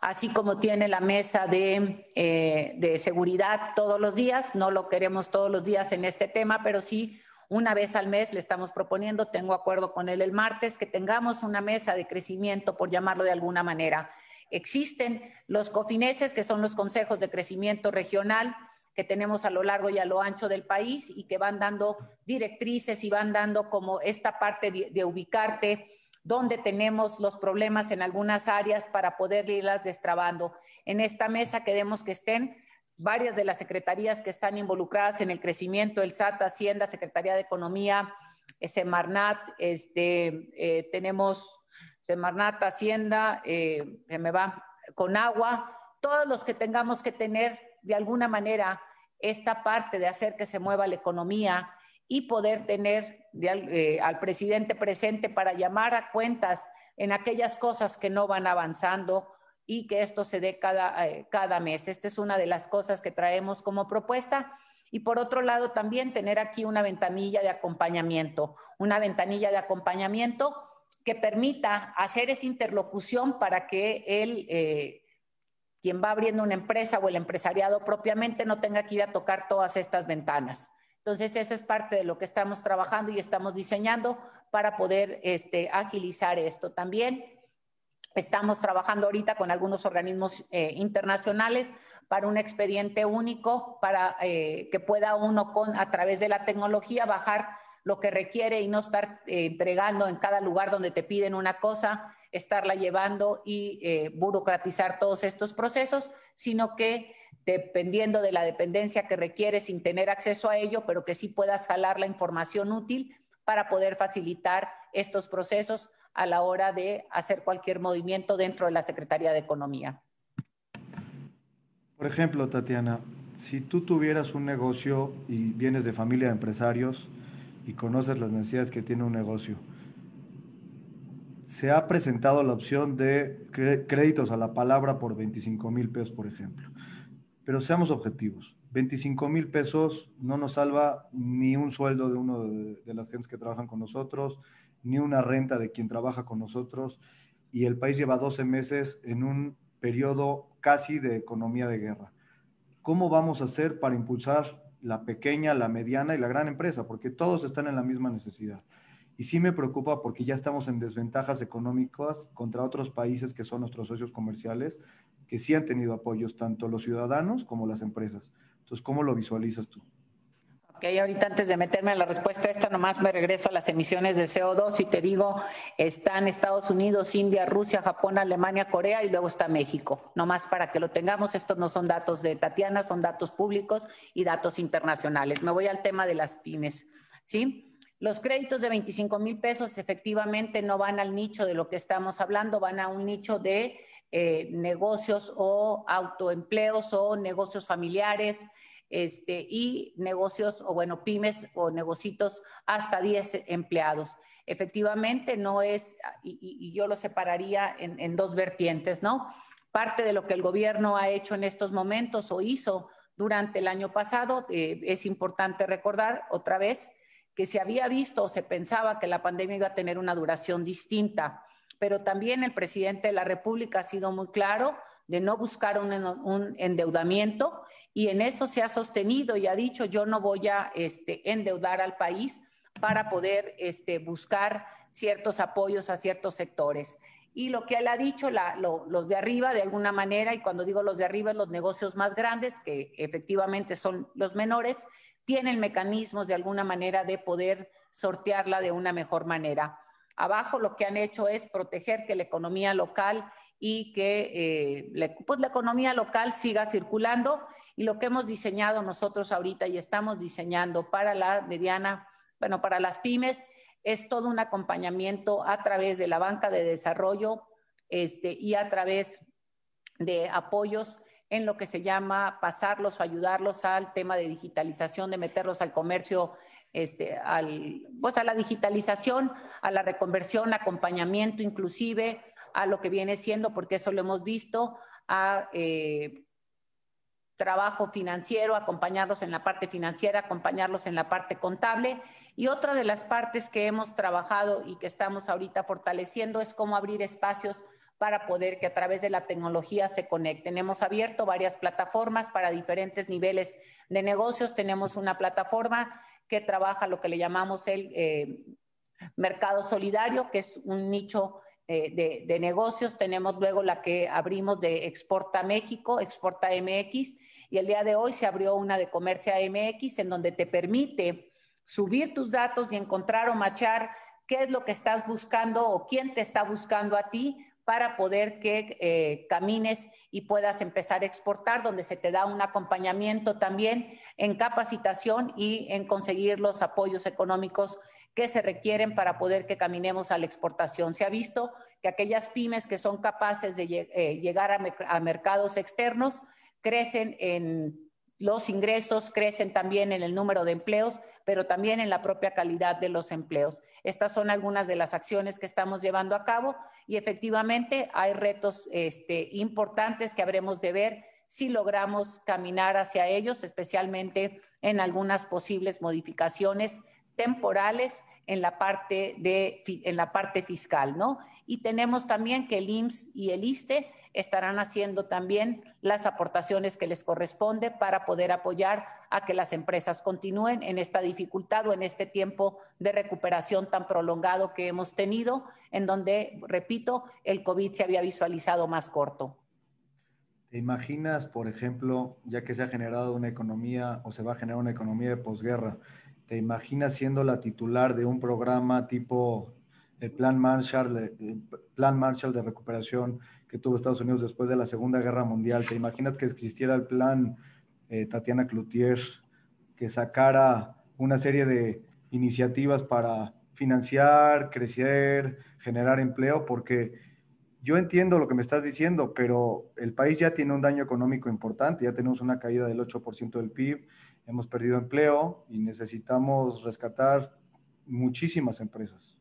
así como tiene la mesa de, eh, de seguridad todos los días. No lo queremos todos los días en este tema, pero sí una vez al mes le estamos proponiendo, tengo acuerdo con él el martes, que tengamos una mesa de crecimiento, por llamarlo de alguna manera. Existen los cofineses, que son los consejos de crecimiento regional, que tenemos a lo largo y a lo ancho del país y que van dando directrices y van dando como esta parte de, ubicarte donde tenemos los problemas en algunas áreas para poder irlas destrabando. En esta mesa queremos que estén varias de las secretarías que están involucradas en el crecimiento, el SAT, Hacienda, Secretaría de Economía, Semarnat, este, eh, tenemos Semarnat, Hacienda, eh, me va, con agua, todos los que tengamos que tener de alguna manera esta parte de hacer que se mueva la economía y poder tener eh, al presidente presente para llamar a cuentas en aquellas cosas que no van avanzando y que esto se dé cada, eh, cada mes. Esta es una de las cosas que traemos como propuesta. Y por otro lado, también tener aquí una ventanilla de acompañamiento, una ventanilla de acompañamiento que permita hacer esa interlocución para que él, eh, quien va abriendo una empresa o el empresariado propiamente, no tenga que ir a tocar todas estas ventanas. Entonces, eso es parte de lo que estamos trabajando y estamos diseñando para poder este, agilizar esto. También Estamos trabajando ahorita con algunos organismos eh, internacionales para un expediente único, para eh, que pueda uno a través de la tecnología bajar lo que requiere y no estar eh, entregando en cada lugar donde te piden una cosa, estarla llevando y burocratizar todos estos procesos, sino que dependiendo de la dependencia que requiere sin tener acceso a ello, pero que sí puedas jalar la información útil para poder facilitar estos procesos a la hora de hacer cualquier movimiento dentro de la Secretaría de Economía. Por ejemplo, Tatiana, si tú tuvieras un negocio y vienes de familia de empresarios y conoces las necesidades que tiene un negocio, se ha presentado la opción de créditos a la palabra por 25 mil pesos, por ejemplo. Pero seamos objetivos. 25 mil pesos no nos salva ni un sueldo de uno de, de, las gentes que trabajan con nosotros, ni una renta de quien trabaja con nosotros y el país lleva 12 meses en un periodo casi de economía de guerra. ¿Cómo vamos a hacer para impulsar la pequeña, la mediana y la gran empresa? Porque todos están en la misma necesidad. Y sí me preocupa porque ya estamos en desventajas económicas contra otros países que son nuestros socios comerciales, que sí han tenido apoyos, tanto los ciudadanos como las empresas. Entonces, ¿cómo lo visualizas tú? Ok, ahorita antes de meterme a la respuesta esta, nomás me regreso a las emisiones de CO2 y te digo, están Estados Unidos, India, Rusia, Japón, Alemania, Corea y luego está México. Nomás para que lo tengamos, estos no son datos de Tatiana, son datos públicos y datos internacionales. Me voy al tema de las pymes, ¿sí? Los créditos de 25 mil pesos efectivamente no van al nicho de lo que estamos hablando, van a un nicho de eh, negocios o autoempleos o negocios familiares, este, y negocios o bueno, pymes o negocios hasta 10 empleados. Efectivamente, no es, y, yo lo separaría en, dos vertientes, ¿no? Parte de lo que el gobierno ha hecho en estos momentos o hizo durante el año pasado, eh, es importante recordar otra vez que se había visto o se pensaba que la pandemia iba a tener una duración distinta pero también el presidente de la República ha sido muy claro de no buscar un, endeudamiento y en eso se ha sostenido y ha dicho yo no voy a este, endeudar al país para poder este, buscar ciertos apoyos a ciertos sectores. Y lo que él ha dicho, los de arriba, de alguna manera, y cuando digo los de arriba, los negocios más grandes, que efectivamente son los menores, tienen mecanismos de alguna manera de poder sortearla de una mejor manera. Abajo lo que han hecho es proteger que la economía local y que eh, pues la economía local siga circulando. Y lo que hemos diseñado nosotros ahorita y estamos diseñando para la mediana, bueno, para las pymes es todo un acompañamiento a través de la banca de desarrollo este, y a través de apoyos en lo que se llama pasarlos o ayudarlos al tema de digitalización, de meterlos al comercio este, al, pues a la digitalización, a la reconversión, acompañamiento inclusive, a lo que viene siendo, porque eso lo hemos visto, a eh, trabajo financiero, acompañarlos en la parte financiera, acompañarlos en la parte contable. Y otra de las partes que hemos trabajado y que estamos ahorita fortaleciendo es cómo abrir espacios para poder que a través de la tecnología se conecten. Hemos abierto varias plataformas para diferentes niveles de negocios. Tenemos una plataforma que trabaja lo que le llamamos el eh, mercado solidario, que es un nicho eh, de, de, negocios. Tenemos luego la que abrimos de Exporta México, Exporta MX, y el día de hoy se abrió una de Comercia MX en donde te permite subir tus datos y encontrar o machar qué es lo que estás buscando o quién te está buscando a ti para poder que eh, camines y puedas empezar a exportar, donde se te da un acompañamiento también en capacitación y en conseguir los apoyos económicos que se requieren para poder que caminemos a la exportación. Se ha visto que aquellas pymes que son capaces de eh, llegar a mercados externos crecen en los ingresos crecen también en el número de empleos, pero también en la propia calidad de los empleos. Estas son algunas de las acciones que estamos llevando a cabo y efectivamente hay retos este, importantes que habremos de ver si logramos caminar hacia ellos, especialmente en algunas posibles modificaciones temporales en la parte, de, en la parte fiscal, ¿no? Y tenemos también que el IMSS y el ISTE estarán haciendo también las aportaciones que les corresponde para poder apoyar a que las empresas continúen en esta dificultad o en este tiempo de recuperación tan prolongado que hemos tenido, en donde, repito, el COVID se había visualizado más corto. ¿Te imaginas, por ejemplo, ya que se ha generado una economía o se va a generar una economía de posguerra, ¿Te imaginas siendo la titular de un programa tipo el Plan Marshall, el Plan Marshall de recuperación que tuvo Estados Unidos después de la Segunda Guerra Mundial? ¿Te imaginas que existiera el plan eh, Tatiana Cloutier que sacara una serie de iniciativas para financiar, crecer, generar empleo? Porque yo entiendo lo que me estás diciendo, pero el país ya tiene un daño económico importante, ya tenemos una caída del 8% del PIB hemos perdido empleo y necesitamos rescatar muchísimas empresas.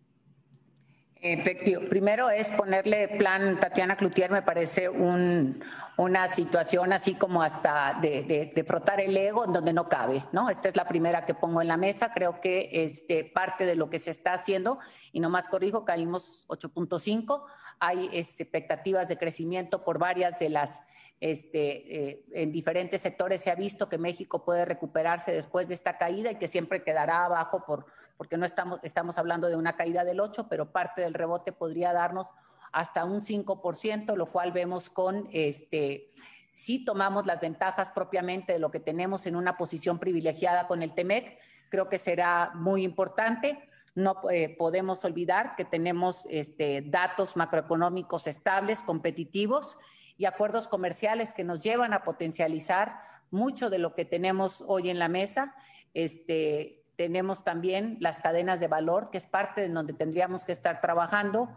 Efectivo. Primero es ponerle plan Tatiana Cloutier, me parece una situación así como hasta de, frotar el ego en donde no cabe, ¿no? Esta es la primera que pongo en la mesa. Creo que este, parte de lo que se está haciendo, y nomás corrijo, caímos 8.5. Hay este, expectativas de crecimiento por varias de las este, eh, en diferentes sectores se ha visto que México puede recuperarse después de esta caída y que siempre quedará abajo por, porque no estamos, estamos hablando de una caída del 8, pero parte del rebote podría darnos hasta un 5%, lo cual vemos con este, si tomamos las ventajas propiamente de lo que tenemos en una posición privilegiada con el TEMEC, creo que será muy importante. No eh, podemos olvidar que tenemos este, datos macroeconómicos estables, competitivos y acuerdos comerciales que nos llevan a potencializar mucho de lo que tenemos hoy en la mesa. Este, tenemos también las cadenas de valor, que es parte de donde tendríamos que estar trabajando.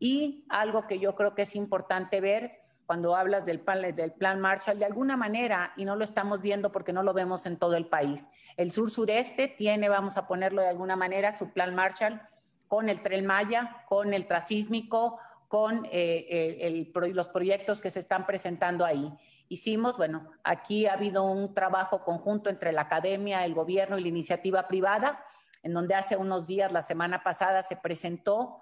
Y algo que yo creo que es importante ver cuando hablas del plan, del plan Marshall, de alguna manera, y no lo estamos viendo porque no lo vemos en todo el país. El sur-sureste tiene, vamos a ponerlo de alguna manera, su plan Marshall con el tren Maya, con el trasísmico, con eh, los proyectos que se están presentando ahí. Hicimos, bueno, aquí ha habido un trabajo conjunto entre la academia, el gobierno y la iniciativa privada, en donde hace unos días, la semana pasada, se presentó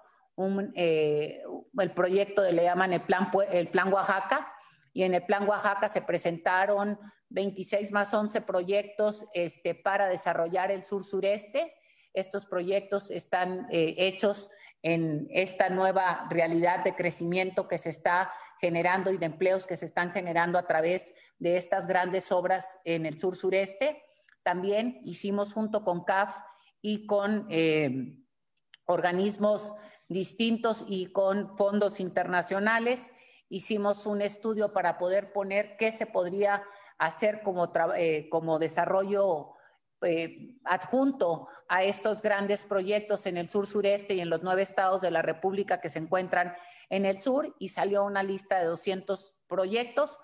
eh, el proyecto de le llaman el plan, el plan Oaxaca, y en el plan Oaxaca se presentaron 26 más 11 proyectos este, para desarrollar el sur-sureste. Estos proyectos están eh, hechos en esta nueva realidad de crecimiento que se está generando y de empleos que se están generando a través de estas grandes obras en el sur sureste. También hicimos junto con CAF y con eh, organismos distintos y con fondos internacionales, hicimos un estudio para poder poner qué se podría hacer como, eh, como desarrollo eh, adjunto a estos grandes proyectos en el sur sureste y en los nueve estados de la República que se encuentran en el sur y salió una lista de 200 proyectos.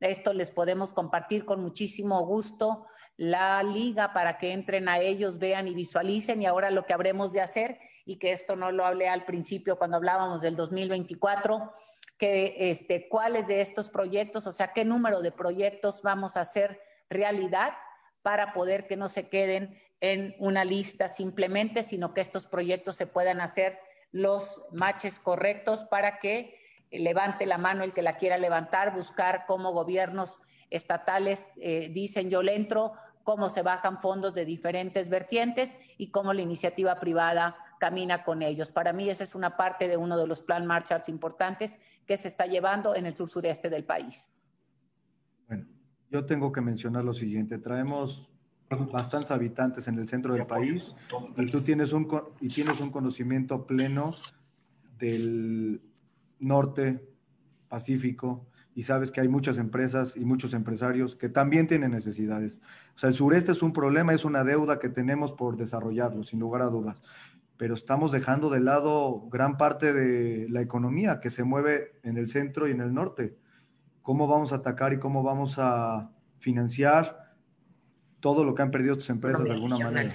Esto les podemos compartir con muchísimo gusto la liga para que entren a ellos, vean y visualicen y ahora lo que habremos de hacer y que esto no lo hablé al principio cuando hablábamos del 2024, que este, cuáles de estos proyectos, o sea, qué número de proyectos vamos a hacer realidad para poder que no se queden en una lista simplemente, sino que estos proyectos se puedan hacer los matches correctos para que levante la mano el que la quiera levantar, buscar cómo gobiernos estatales eh, dicen yo le entro, cómo se bajan fondos de diferentes vertientes y cómo la iniciativa privada camina con ellos. Para mí esa es una parte de uno de los plan Marshalls importantes que se está llevando en el sur sureste del país. Yo tengo que mencionar lo siguiente. Traemos bastantes habitantes en el centro del país y tú tienes un, y tienes un conocimiento pleno del norte Pacífico y sabes que hay muchas empresas y muchos empresarios que también tienen necesidades. O sea, el sureste es un problema, es una deuda que tenemos por desarrollarlo, sin lugar a dudas. Pero estamos dejando de lado gran parte de la economía que se mueve en el centro y en el norte. ¿Cómo vamos a atacar y cómo vamos a financiar todo lo que han perdido tus empresas de alguna manera?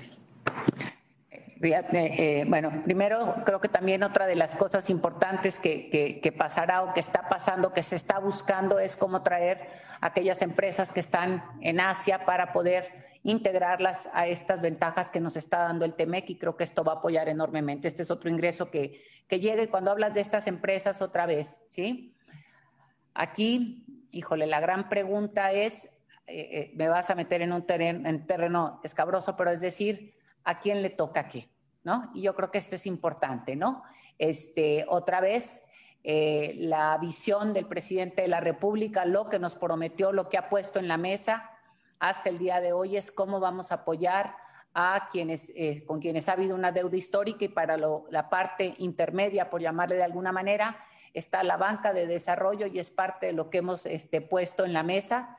Eh, bueno, primero creo que también otra de las cosas importantes que, que, pasará o que está pasando, que se está buscando es cómo traer aquellas empresas que están en Asia para poder integrarlas a estas ventajas que nos está dando el TEMEC y creo que esto va a apoyar enormemente. Este es otro ingreso que, que llega y cuando hablas de estas empresas otra vez, ¿sí? Aquí, híjole, la gran pregunta es, eh, eh, me vas a meter en un terreno, en terreno escabroso, pero es decir, a quién le toca qué, ¿no? Y yo creo que esto es importante, ¿no? Este, otra vez, eh, la visión del presidente de la República, lo que nos prometió, lo que ha puesto en la mesa hasta el día de hoy es cómo vamos a apoyar a quienes, con quienes ha habido una deuda histórica y para la parte intermedia, por llamarle de alguna manera, está la banca de desarrollo y es parte de lo que hemos este, puesto en la mesa,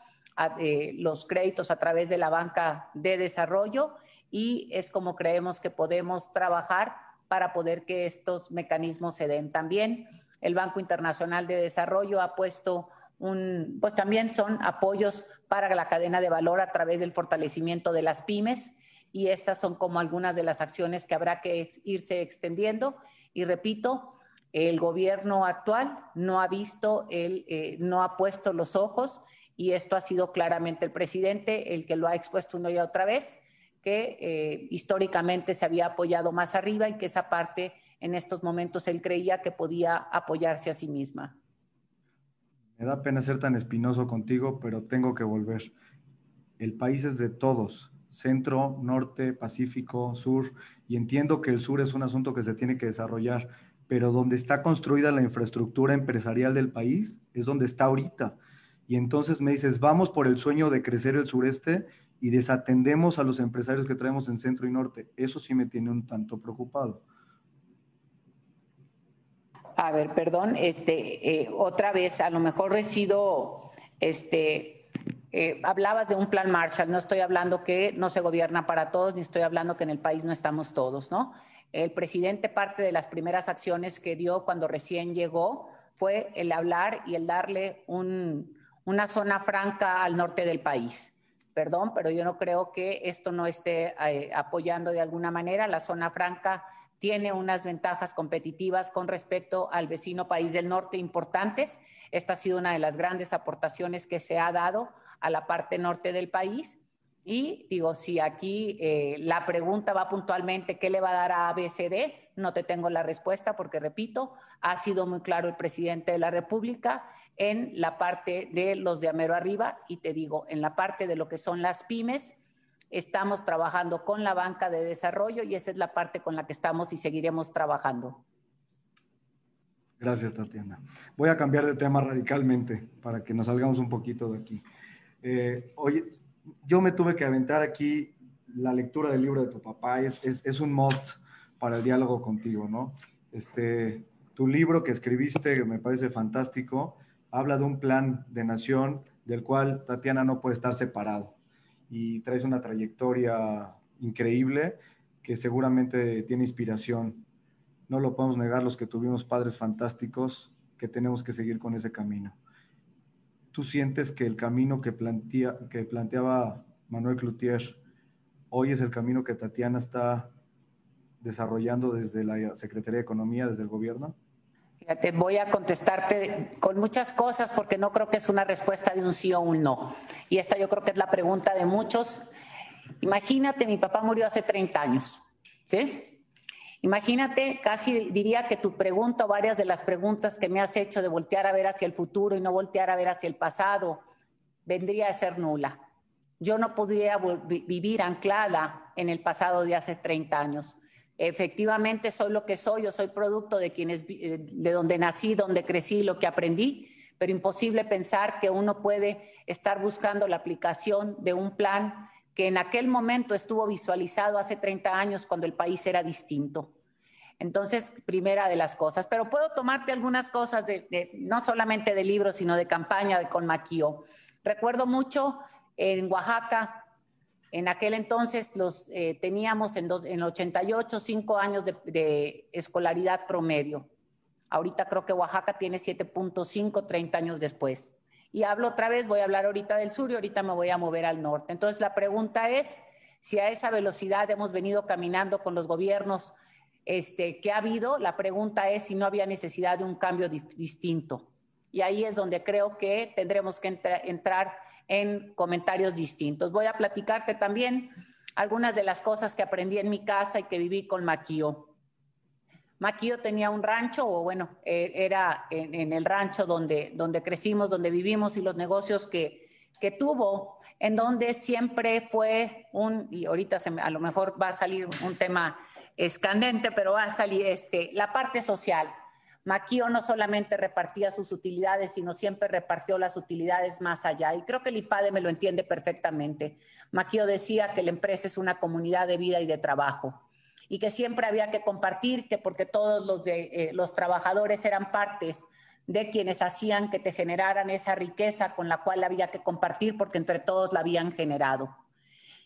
eh, los créditos a través de la banca de desarrollo y es como creemos que podemos trabajar para poder que estos mecanismos se den. También el Banco Internacional de Desarrollo ha puesto un, pues también son apoyos para la cadena de valor a través del fortalecimiento de las pymes y estas son como algunas de las acciones que habrá que irse extendiendo. Y repito, el gobierno actual no ha visto, el, eh, no ha puesto los ojos y esto ha sido claramente el presidente el que lo ha expuesto una y otra vez que eh, históricamente se había apoyado más arriba y que esa parte en estos momentos él creía que podía apoyarse a sí misma. Me da pena ser tan espinoso contigo, pero tengo que volver. El país es de todos, centro, norte, pacífico, sur, y entiendo que el sur es un asunto que se tiene que desarrollar, pero donde está construida la infraestructura empresarial del país es donde está ahorita. Y entonces me dices, vamos por el sueño de crecer el sureste y desatendemos a los empresarios que traemos en centro y norte. Eso sí me tiene un tanto preocupado. A ver, perdón, este, eh, otra vez, a lo mejor resido, este, eh, hablabas de un plan Marshall, no estoy hablando que no se gobierna para todos, ni estoy hablando que en el país no estamos todos, ¿no? El presidente parte de las primeras acciones que dio cuando recién llegó fue el hablar y el darle una zona franca al norte del país perdón, pero yo no creo que esto no esté eh, apoyando de alguna manera. La zona franca tiene unas ventajas competitivas con respecto al vecino país del norte importantes. Esta ha sido una de las grandes aportaciones que se ha dado a la parte norte del país. Y digo, si aquí eh, la pregunta va puntualmente, ¿qué le va a dar a ABCD? No te tengo la respuesta porque, repito, ha sido muy claro el presidente de la República en la parte de los de Amero Arriba y te digo, en la parte de lo que son las pymes, estamos trabajando con la banca de desarrollo y esa es la parte con la que estamos y seguiremos trabajando. Gracias, Tatiana. Voy a cambiar de tema radicalmente para que nos salgamos un poquito de aquí. Eh, oye, yo me tuve que aventar aquí la lectura del libro de tu papá, es, es, un mod para el diálogo contigo, ¿no? Este, tu libro que escribiste, me parece fantástico, habla de un plan de nación del cual Tatiana no puede estar separado y traes una trayectoria increíble que seguramente tiene inspiración. No lo podemos negar los que tuvimos padres fantásticos que tenemos que seguir con ese camino. ¿Tú sientes que el camino que, plantea, que planteaba Manuel Cloutier hoy es el camino que Tatiana está desarrollando desde la Secretaría de Economía, desde el gobierno? Fíjate, voy a contestarte con muchas cosas porque no creo que es una respuesta de un sí o un no. Y esta yo creo que es la pregunta de muchos. Imagínate, mi papá murió hace 30 años, ¿sí? Imagínate, casi diría que tu pregunta o varias de las preguntas que me has hecho de voltear a ver hacia el futuro y no voltear a ver hacia el pasado, vendría a ser nula. Yo no podría vivir anclada en el pasado de hace 30 años. Efectivamente, soy lo que soy, yo soy producto de quienes, eh, de donde nací, donde crecí, lo que aprendí, pero imposible pensar que uno puede estar buscando la aplicación de un plan que en aquel momento estuvo visualizado hace 30 años cuando el país era distinto. Entonces, primera de las cosas, pero puedo tomarte algunas cosas, no solamente de libros, sino de campaña de, con Maquio. Recuerdo mucho en Oaxaca, en aquel entonces los eh, teníamos en, en 88 cinco años de, de, escolaridad promedio. Ahorita creo que Oaxaca tiene 7.5, 30 años después y hablo otra vez, voy a hablar ahorita del sur y ahorita me voy a mover al norte. Entonces la pregunta es si a esa velocidad hemos venido caminando con los gobiernos este, que ha habido, la pregunta es si no había necesidad de un cambio distinto. Y ahí es donde creo que tendremos que entrar en comentarios distintos. Voy a platicarte también algunas de las cosas que aprendí en mi casa y que viví con Maquio. Maquillo tenía un rancho, o bueno, e, era en, el rancho donde, donde crecimos, donde vivimos y los negocios que, que tuvo, en donde siempre fue un, y ahorita a lo mejor va a salir un tema escandente, pero va a salir este, la parte social. Maquio no solamente repartía sus utilidades, sino siempre repartió las utilidades más allá. Y creo que el IPADE me lo entiende perfectamente. Maquio decía que la empresa es una comunidad de vida y de trabajo y que siempre había que compartir, que porque todos los, de, eh, los trabajadores eran partes de quienes hacían que te generaran esa riqueza con la cual había que compartir porque entre todos la habían generado.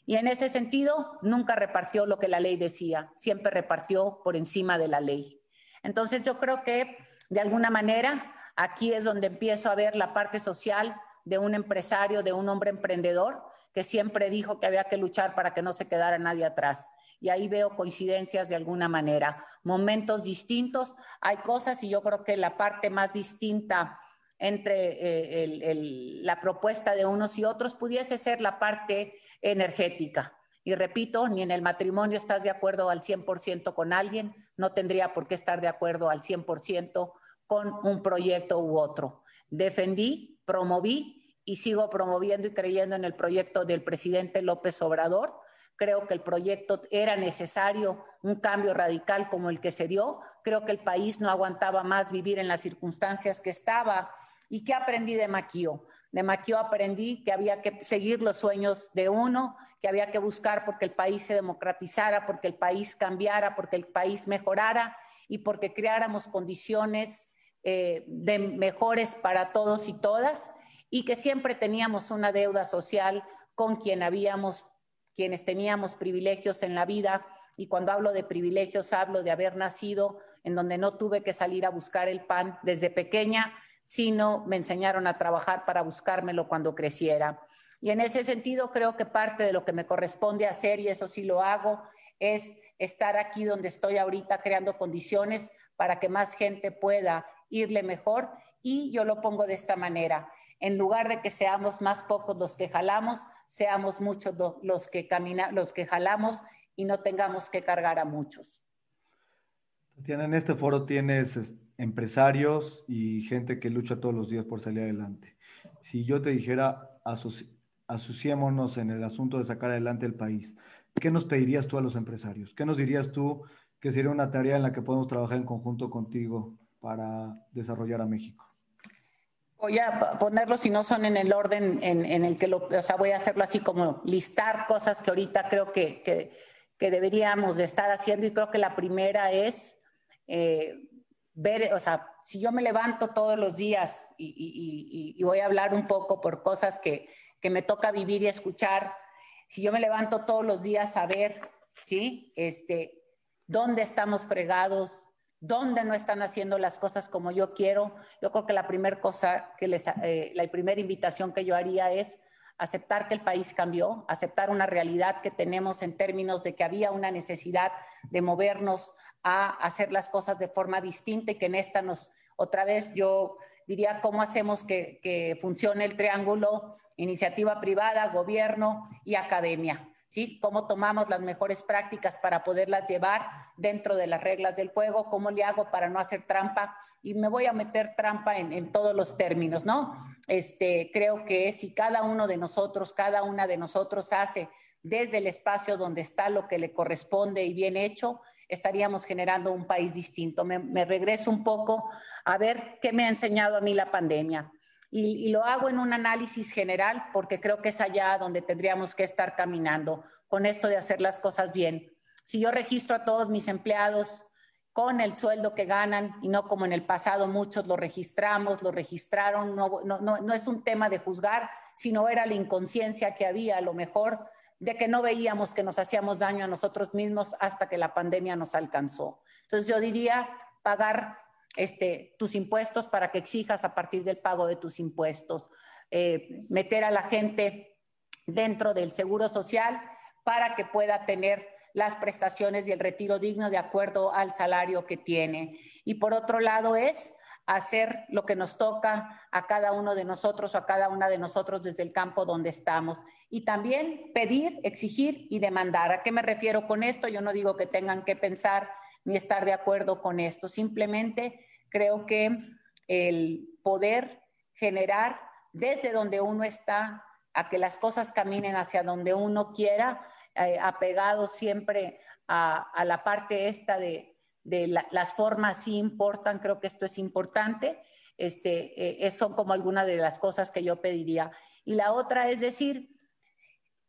Y en ese sentido, nunca repartió lo que la ley decía, siempre repartió por encima de la ley. Entonces yo creo que de alguna manera aquí es donde empiezo a ver la parte social de un empresario, de un hombre emprendedor que siempre dijo que había que luchar para que no se quedara nadie atrás y ahí veo coincidencias de alguna manera, momentos distintos. Hay cosas y yo creo que la parte más distinta entre eh, la propuesta de unos y otros pudiese ser la parte energética. Y repito, ni en el matrimonio estás de acuerdo al 100% con alguien, no tendría por qué estar de acuerdo al 100% con un proyecto u otro. Defendí, promoví y sigo promoviendo y creyendo en el proyecto del presidente López Obrador Creo que el proyecto era necesario, un cambio radical como el que se dio. Creo que el país no aguantaba más vivir en las circunstancias que estaba. ¿Y qué aprendí de Maquio? De Maquio aprendí que había que seguir los sueños de uno, que había que buscar porque el país se democratizara, porque el país cambiara, porque el país mejorara y porque creáramos condiciones eh, de mejores para todos y todas y que siempre teníamos una deuda social con quien habíamos quienes teníamos privilegios en la vida, y cuando hablo de privilegios hablo de haber nacido en donde no tuve que salir a buscar el pan desde pequeña, sino me enseñaron a trabajar para buscármelo cuando creciera. Y en ese sentido creo que parte de lo que me corresponde hacer, y eso sí lo hago, es estar aquí donde estoy ahorita creando condiciones para que más gente pueda irle mejor. Y yo lo pongo de esta manera en lugar de que seamos más pocos los que jalamos, seamos muchos los que camina, los que jalamos y no tengamos que cargar a muchos. Tatiana, en este foro tienes empresarios y gente que lucha todos los días por salir adelante. Si yo te dijera, asociémonos en el asunto de sacar adelante el país, ¿qué nos pedirías tú a los empresarios? ¿Qué nos dirías tú que sería una tarea en la que podemos trabajar en conjunto contigo para desarrollar a México? Voy a ponerlo si no son en el orden en, el que lo, o sea, voy a hacerlo así como listar cosas que ahorita creo que, que, deberíamos de estar haciendo y creo que la primera es eh, ver, o sea, si yo me levanto todos los días y, y, voy a hablar un poco por cosas que, que, me toca vivir y escuchar, si yo me levanto todos los días a ver, ¿sí? Este, dónde estamos fregados, dónde no están haciendo las cosas como yo quiero. Yo creo que la primera cosa que les, eh, la primera invitación que yo haría es aceptar que el país cambió, aceptar una realidad que tenemos en términos de que había una necesidad de movernos a hacer las cosas de forma distinta y que en esta nos, otra vez yo diría, ¿cómo hacemos que, que funcione el triángulo iniciativa privada, gobierno y academia? ¿Sí? Cómo tomamos las mejores prácticas para poderlas llevar dentro de las reglas del juego, cómo le hago para no hacer trampa y me voy a meter trampa en, todos los términos, ¿no? Este, creo que si cada uno de nosotros, cada una de nosotros hace desde el espacio donde está lo que le corresponde y bien hecho, estaríamos generando un país distinto. Me regreso un poco a ver qué me ha enseñado a mí la pandemia y, lo hago en un análisis general porque creo que es allá donde tendríamos que estar caminando con esto de hacer las cosas bien. Si yo registro a todos mis empleados con el sueldo que ganan y no como en el pasado muchos lo registramos, lo registraron, no, no, es un tema de juzgar, sino era la inconsciencia que había a lo mejor de que no veíamos que nos hacíamos daño a nosotros mismos hasta que la pandemia nos alcanzó. Entonces yo diría pagar este, tus impuestos para que exijas a partir del pago de tus impuestos, eh, meter a la gente dentro del seguro social para que pueda tener las prestaciones y el retiro digno de acuerdo al salario que tiene. Y por otro lado es hacer lo que nos toca a cada uno de nosotros o a cada una de nosotros desde el campo donde estamos. Y también pedir, exigir y demandar. ¿A qué me refiero con esto? Yo no digo que tengan que pensar ni estar de acuerdo con esto. Simplemente creo que el poder generar desde donde uno está a que las cosas caminen hacia donde uno quiera, eh, apegado siempre a, la parte esta de, las formas sí importan, creo que esto es importante. Este, eh, son como algunas de las cosas que yo pediría. Y la otra es decir,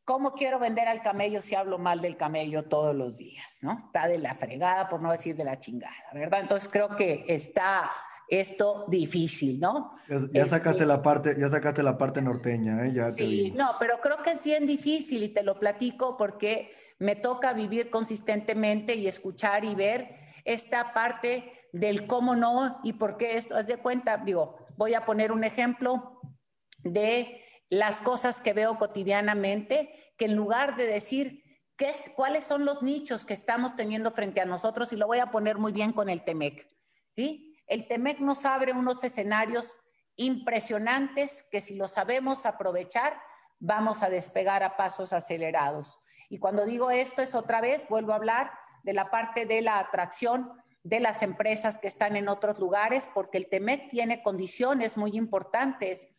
¿Cómo quiero vender al camello si hablo mal del camello todos los días? ¿no? Está de la fregada, por no decir de la chingada, ¿verdad? Entonces creo que está esto difícil, ¿no? Ya, sacaste este la parte, ya sacaste la parte norteña, ¿eh? Ya sí, no, pero creo que es bien difícil y te lo platico porque me toca vivir consistentemente y escuchar y ver esta parte del cómo no y por qué esto. Haz de cuenta, digo, voy a poner un ejemplo de las cosas que veo cotidianamente, que en lugar de decir qué es, cuáles son los nichos que estamos teniendo frente a nosotros, y lo voy a poner muy bien con el TEMEC. ¿sí? El TEMEC nos abre unos escenarios impresionantes que si lo sabemos aprovechar, vamos a despegar a pasos acelerados. Y cuando digo esto es otra vez, vuelvo a hablar de la parte de la atracción de las empresas que están en otros lugares, porque el TEMEC tiene condiciones muy importantes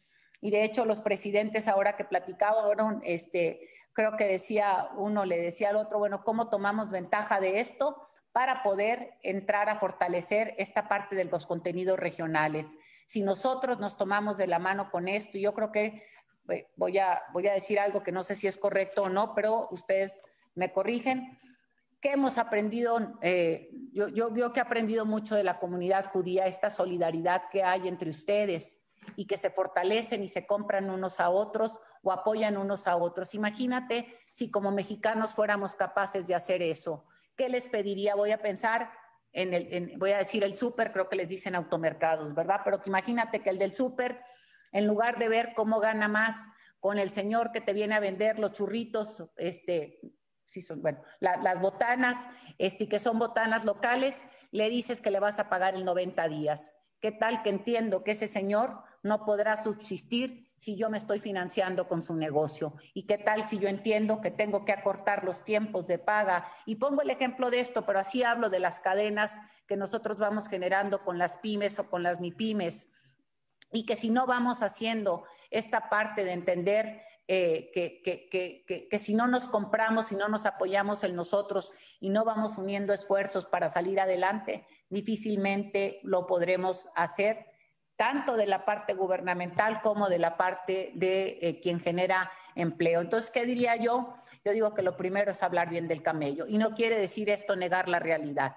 y de hecho los presidentes ahora que platicaban, este, creo que decía uno, le decía al otro, bueno, ¿cómo tomamos ventaja de esto para poder entrar a fortalecer esta parte de los contenidos regionales? Si nosotros nos tomamos de la mano con esto, yo creo que eh, voy a, voy a decir algo que no sé si es correcto o no, pero ustedes me corrigen. ¿Qué hemos aprendido? Eh, yo, yo, yo que he aprendido mucho de la comunidad judía, esta solidaridad que hay entre ustedes, y que se fortalecen y se compran unos a otros o apoyan unos a otros. Imagínate si como mexicanos fuéramos capaces de hacer eso. ¿Qué les pediría? Voy a pensar en el, voy a decir el súper, creo que les dicen automercados, ¿verdad? Pero imagínate que el del súper, en lugar de ver cómo gana más con el señor que te viene a vender los churritos, este, sí son, bueno, las botanas, este, que son botanas locales, le dices que le vas a pagar el 90 días. ¿Qué tal que entiendo que ese señor no podrá subsistir si yo me estoy financiando con su negocio? ¿Y qué tal si yo entiendo que tengo que acortar los tiempos de paga? Y pongo el ejemplo de esto, pero así hablo de las cadenas que nosotros vamos generando con las pymes o con las MIPIMES. Y que si no vamos haciendo esta parte de entender eh, que, que, que, si no nos compramos, si no nos apoyamos en nosotros y no vamos uniendo esfuerzos para salir adelante, difícilmente lo podremos hacer, tanto de la parte gubernamental como de la parte de eh, quien genera empleo. Entonces, ¿qué diría yo? Yo digo que lo primero es hablar bien del camello y no quiere decir esto negar la realidad.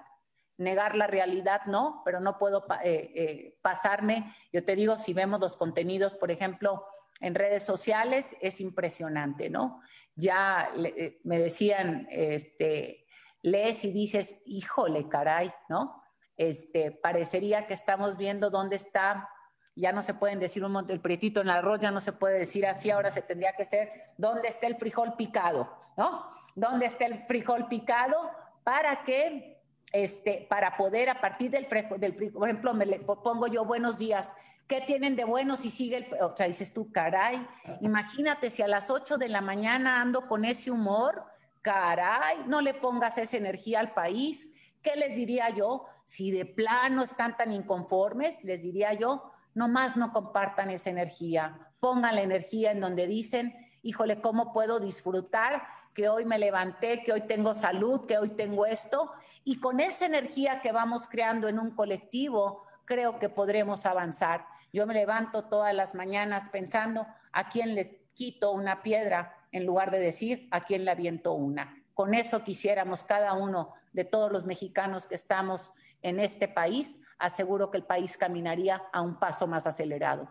Negar la realidad no, pero no puedo eh, pasarme. Yo te digo, si vemos los contenidos, por ejemplo, en redes sociales es impresionante, ¿no? Ya eh, me decían, este, lees y dices, híjole, caray, ¿no? Este, parecería que estamos viendo dónde está, ya no se pueden decir un el prietito en el arroz, ya no se puede decir así, ahora se tendría que ser, ¿dónde está el frijol picado? ¿No? ¿Dónde está el frijol picado? Para que este, para poder a partir del, del por ejemplo, me le pongo yo buenos días, ¿qué tienen de bueno si sigue el, o sea, dices tú, caray, imagínate si a las 8 de la mañana ando con ese humor, caray, no le pongas esa energía al país. ¿Qué les diría yo? Si de plano están tan inconformes, les diría yo, nomás no compartan esa energía. Pongan la energía en donde dicen, híjole, ¿cómo puedo disfrutar que hoy me levanté, que hoy tengo salud, que hoy tengo esto? Y con esa energía que vamos creando en un colectivo, creo que podremos avanzar. Yo me levanto todas las mañanas pensando a quién le quito una piedra en lugar de decir a quién le aviento una. Con eso quisiéramos cada uno de todos los mexicanos que estamos en este país, aseguro que el país caminaría a un paso más acelerado.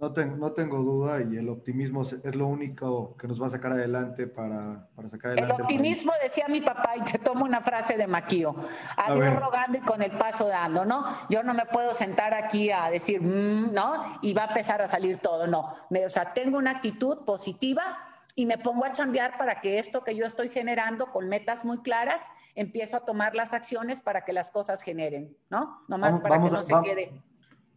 No, no tengo duda y el optimismo es lo único que nos va a sacar adelante para, para sacar adelante. El optimismo, decía mi papá, y te tomo una frase de Maquío, a, Dios rogando y con el paso dando, ¿no? Yo no me puedo sentar aquí a decir, mm", ¿no? Y va a empezar a salir todo, no. Me, o sea, tengo una actitud positiva y me pongo a chambear para que esto que yo estoy generando con metas muy claras, empiezo a tomar las acciones para que las cosas generen, ¿no? Nomás para que no se quede.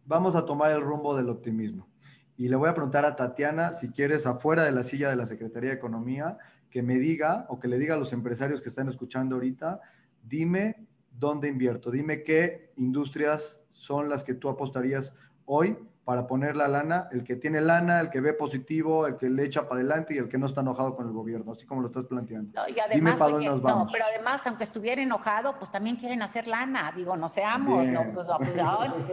Vamos a tomar el rumbo del optimismo. Y le voy a preguntar a Tatiana, si quieres, afuera de la silla de la Secretaría de Economía, que me diga o que le diga a los empresarios que están escuchando ahorita, dime dónde invierto, dime qué industrias son las que tú apostarías hoy para poner la lana, el que tiene lana, el que ve positivo, el que le echa para adelante y el que no está enojado con el gobierno, así como lo estás planteando. y además, No, pero además, aunque estuviera enojado, pues también quieren hacer lana, digo, no seamos, no, pues, pues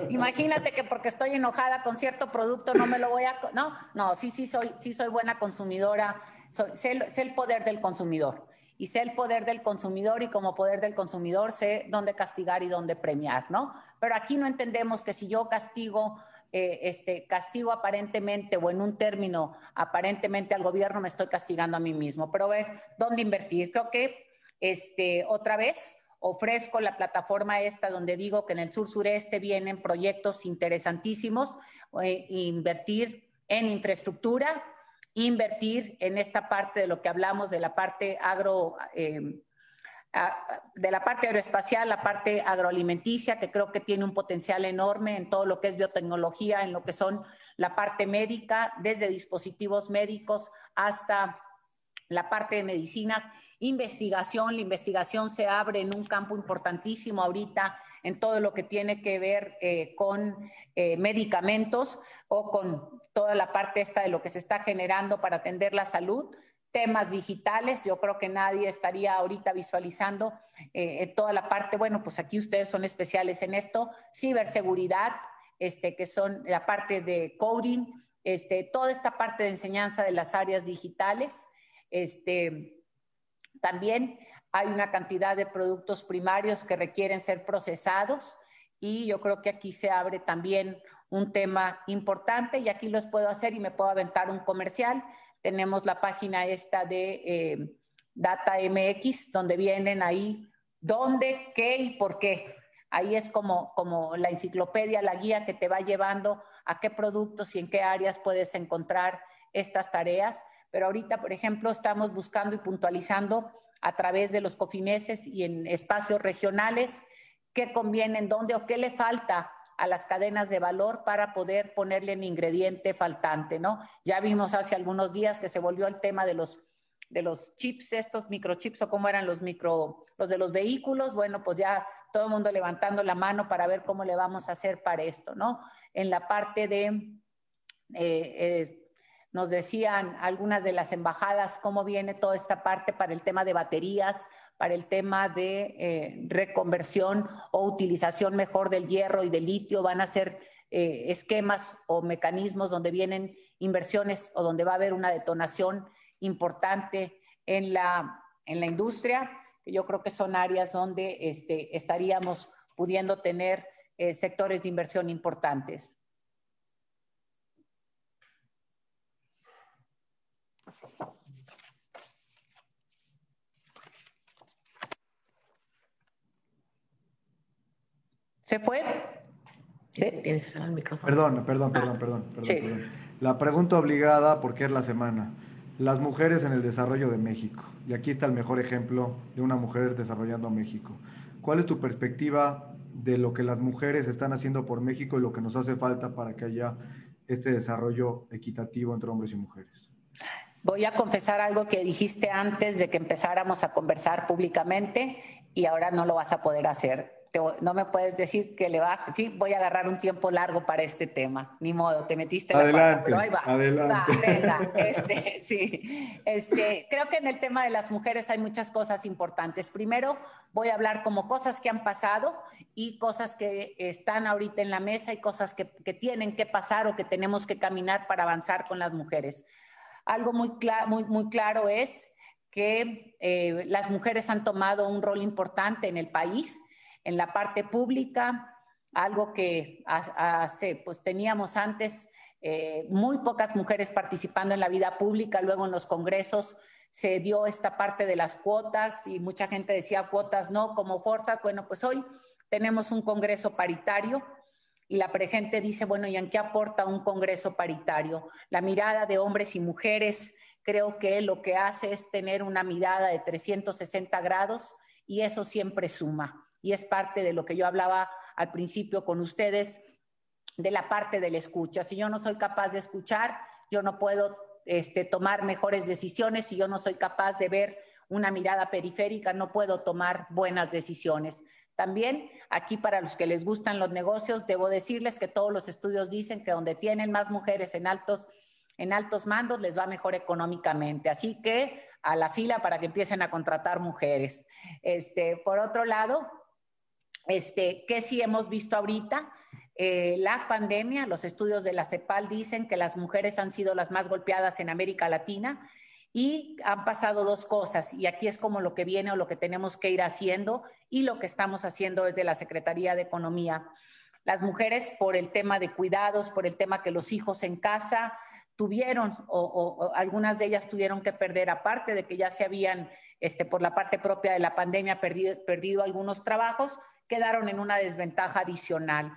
imagínate que porque estoy enojada con cierto producto no me lo voy a, no, no, sí, sí soy, sí soy buena consumidora, soy, sé, sé el poder del consumidor y sé el poder del consumidor y como poder del consumidor sé dónde castigar y dónde premiar, ¿no? Pero aquí no entendemos que si yo castigo eh, este, castigo aparentemente o en un término aparentemente al gobierno, me estoy castigando a mí mismo. Pero ver dónde invertir. Creo que este, otra vez ofrezco la plataforma esta donde digo que en el sur sureste vienen proyectos interesantísimos, eh, invertir en infraestructura, invertir en esta parte de lo que hablamos de la parte agro. Eh, de la parte aeroespacial, la parte agroalimenticia, que creo que tiene un potencial enorme en todo lo que es biotecnología, en lo que son la parte médica, desde dispositivos médicos hasta la parte de medicinas, investigación, la investigación se abre en un campo importantísimo ahorita en todo lo que tiene que ver eh, con eh, medicamentos o con toda la parte esta de lo que se está generando para atender la salud temas digitales. Yo creo que nadie estaría ahorita visualizando eh, toda la parte, bueno, pues aquí ustedes son especiales en esto, ciberseguridad, este, que son la parte de coding, este, toda esta parte de enseñanza de las áreas digitales. Este, también hay una cantidad de productos primarios que requieren ser procesados y yo creo que aquí se abre también un tema importante y aquí los puedo hacer y me puedo aventar un comercial tenemos la página esta de eh, Data MX, donde vienen ahí dónde, qué y por qué. Ahí es como, como la enciclopedia, la guía que te va llevando a qué productos y en qué áreas puedes encontrar estas tareas. Pero ahorita, por ejemplo, estamos buscando y puntualizando a través de los cofineses y en espacios regionales qué conviene, en dónde o qué le falta a las cadenas de valor para poder ponerle un ingrediente faltante, ¿no? Ya vimos hace algunos días que se volvió el tema de los de los chips, estos microchips o cómo eran los micro, los de los vehículos, bueno, pues ya todo el mundo levantando la mano para ver cómo le vamos a hacer para esto, ¿no? En la parte de, eh, eh, nos decían algunas de las embajadas cómo viene toda esta parte para el tema de baterías, para el tema de eh, reconversión o utilización mejor del hierro y del litio. Van a ser eh, esquemas o mecanismos donde vienen inversiones o donde va a haber una detonación importante en la, en la industria. Yo creo que son áreas donde este, estaríamos pudiendo tener eh, sectores de inversión importantes. ¿Se fue? Sí. Tienes el micrófono. Perdón, perdón, perdón, ah, perdón, perdón, La pregunta obligada, porque es la semana. Las mujeres en el desarrollo de México. Y aquí está el mejor ejemplo de una mujer desarrollando México. ¿Cuál es tu perspectiva de lo que las mujeres están haciendo por México y lo que nos hace falta para que haya este desarrollo equitativo entre hombres y mujeres? Voy a confesar algo que dijiste antes de que empezáramos a conversar públicamente y ahora no lo vas a poder hacer no me puedes decir que le va, sí, voy a agarrar un tiempo largo para este tema, ni modo, te metiste la adelante, pero ahí va. Adelante. este, sí, este, creo que en el tema de las mujeres hay muchas cosas importantes. Primero, voy a hablar como cosas que han pasado y cosas que están ahorita en la mesa y cosas que, que tienen que pasar o que tenemos que caminar para avanzar con las mujeres. Algo muy, muy, muy claro es que eh, las mujeres han tomado un rol importante en el país en la parte pública, algo que hace, pues teníamos antes eh, muy pocas mujeres participando en la vida pública, luego en los congresos se dio esta parte de las cuotas y mucha gente decía cuotas no como fuerza. Bueno, pues hoy tenemos un congreso paritario y la gente dice, bueno, ¿y en qué aporta un congreso paritario? La mirada de hombres y mujeres creo que lo que hace es tener una mirada de 360 grados y eso siempre suma y es parte de lo que yo hablaba al principio con ustedes, de la parte de la escucha. Si yo no soy capaz de escuchar, yo no puedo este, tomar mejores decisiones. Si yo no soy capaz de ver una mirada periférica, no puedo tomar buenas decisiones. También aquí para los que les gustan los negocios, debo decirles que todos los estudios dicen que donde tienen más mujeres en altos en altos mandos les va mejor económicamente. Así que a la fila para que empiecen a contratar mujeres. Este, por otro lado, este, ¿Qué sí hemos visto ahorita? Eh, la pandemia, los estudios de la CEPAL dicen que las mujeres han sido las más golpeadas en América Latina y han pasado dos cosas y aquí es como lo que viene o lo que tenemos que ir haciendo y lo que estamos haciendo desde la Secretaría de Economía. Las mujeres por el tema de cuidados, por el tema que los hijos en casa tuvieron o, algunas de ellas tuvieron que perder, aparte de que ya se habían, este, por la parte propia de la pandemia, perdido, perdido algunos trabajos, quedaron en una desventaja adicional.